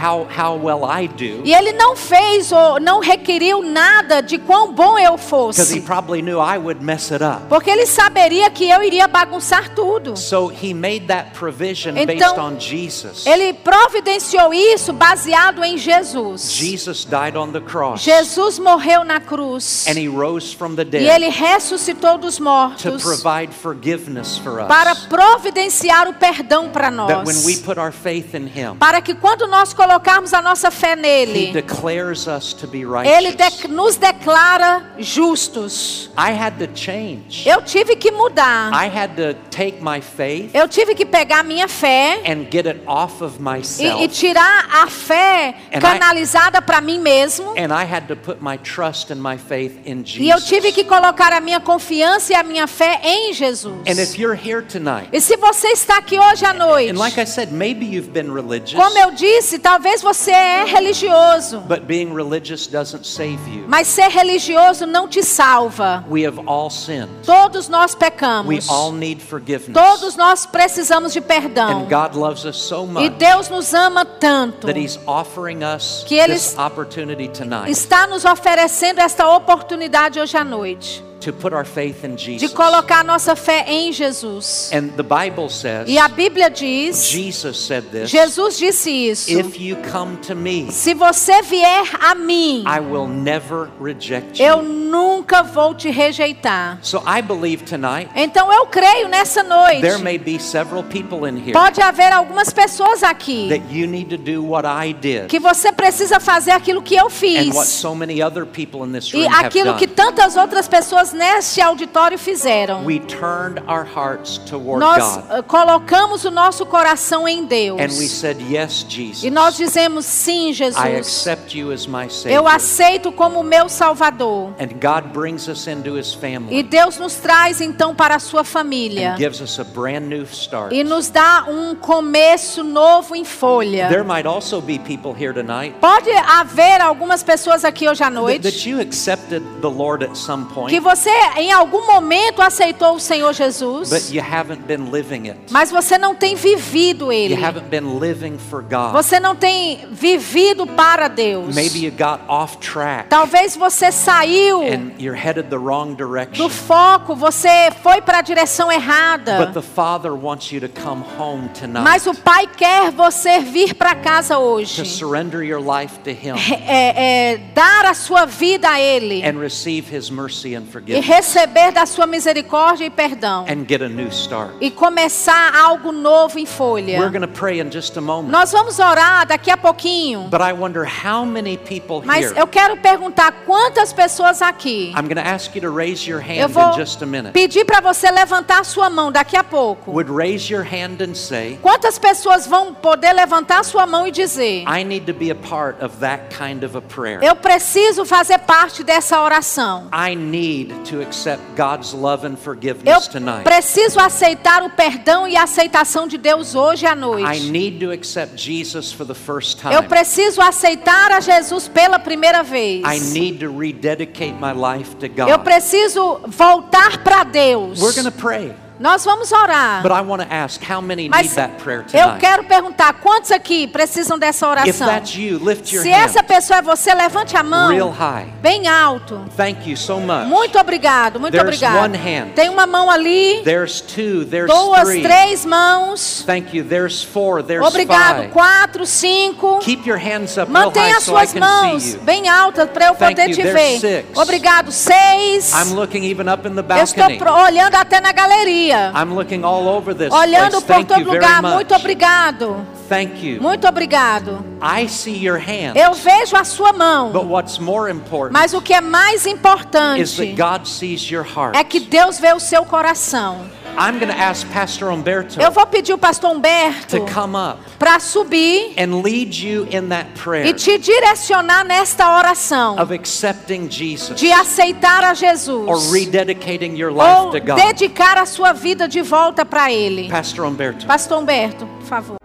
how, how well I do, E Ele não fez ou não requeriu nada de quão bom eu because He fosse. probably knew I would mess it up. Porque Ele saberia que eu iria bagunçar tudo. So He made that provision based Então, on Jesus. Ele providenciou isso baseado em Jesus. Jesus died on the cross, Jesus morreu na cruz. and He rose from the E dead Ele ressuscitou dos to mortos provide forgiveness for us. para providenciar o perdão para That when we nós. put our faith in Him, Para que quando nós colocarmos a nossa fé He nele, declares us to be Ele de- nos declara justos. I had to change. Eu tive que mudar. I had to take my faith Eu tive que pegar minha fé and get it off of e, myself. e tirar a fé And I- canalizada para mim mesmo. And I had to put my trust and my faith in E eu Jesus. tive que colocar a minha confiança e a minha fé em Jesus. And if you're here tonight, E se você está aqui hoje à noite, and like I said, maybe you've been religious, como eu disse, talvez você é religioso, but being religious doesn't save you. mas ser religioso não te salva. We have all sinned. Todos nós We pecamos. all need forgiveness. Todos nós precisamos de perdão. And God loves us so E much Deus nos ama tanto. that He's offering us Que Ele this opportunity tonight Está nos oferecendo esta oportunidade hoje à noite to put our faith in de colocar nossa fé em Jesus. And the Bible says, E a Bíblia diz, Jesus said this, Jesus disse isso. if you come to me, Se você vier a mim, I will never reject eu nunca vou te rejeitar. So I believe tonight Então eu creio nessa noite. there may be several people in here Pode haver algumas pessoas aqui that you need to do what I did que você precisa fazer aquilo que eu and what fiz. so many other people in this E aquilo que tantas outras pessoas neste auditório fizeram. We turned our hearts toward Nós God eh, colocamos o nosso coração em Deus. and we said, Yes, Jesus. E nós dizemos sim, I Jesus. accept you as my Eu aceito como meu Salvador. And God brings us into His E family Deus nos traz então para a sua família and gives us a brand new start. e nos dá um começo novo em folha. There might also be people here tonight Pode haver algumas pessoas aqui hoje à that, noite that you accepted the Lord at some que point, você você em algum momento aceitou o Senhor but Jesus, you haven't been living it. mas você não tem vivido ele. You haven't been living for God. Você não tem vivido para Deus. Maybe you got off track Talvez você saiu and you're headed the wrong direction. do foco, você foi para a direção But errada. the Father wants you to come home tonight Mas o Pai quer você vir para casa to hoje. surrender your life to Him É, é, dar a sua vida a Ele and receive His mercy and e receber da sua misericórdia e perdão and get a new start. e começar algo novo em folha. We're going to pray in just a moment. Nós vamos orar daqui a pouquinho, But I wonder how many people mas eu quero perguntar quantas pessoas aqui. I'm going to ask you to raise your Eu hand vou in just a minute. pedir para você levantar a sua mão daqui a pouco. Would raise your hand and say, Quantas pessoas vão poder levantar a sua mão e dizer: I need to be a part of that kind of a prayer. Eu preciso fazer parte dessa oração. I need to accept God's love and Eu forgiveness tonight. preciso aceitar o perdão e a aceitação de Deus hoje à I noite. need to accept Jesus for the first Eu time. preciso aceitar a Jesus pela primeira vez. I need to rededicate my life to Eu preciso voltar para Deus. We're to pray. Nós vamos orar. But I want to ask how many need Mas that prayer eu tonight? quero perguntar: quantos aqui precisam dessa If oração? that's you, lift your Se essa hand pessoa é você, levante a mão real high. bem alto. Thank you so much. Muito obrigado, muito There's obrigado. one hand. Tem uma mão ali, There's two, there's duas, three. três mãos. Thank you. There's four, there's Obrigado, five. quatro, cinco. Keep your hands up Mantenha as so suas can mãos bem altas para eu Thank poder you. te There's ver. six. Obrigado, seis. I'm looking even up in the Eu estou balcony. pro- olhando até na galeria. I'm looking all over this Olhando place. por todo lugar. Muito obrigado. Thank you. Muito obrigado. I see your hand. Eu vejo a sua But mão. what's more important Mas o que é mais is importante that God sees your heart. é que Deus vê o seu coração. I'm going to ask Pastor Umberto Eu vou pedir o pastor Humberto to come up para subir and lead you in that prayer e te direcionar nesta oração of accepting Jesus de aceitar a or Jesus rededicating your ou life to God. dedicar a sua vida de volta para Ele. Pastor Umberto. Pastor Humberto, por favor.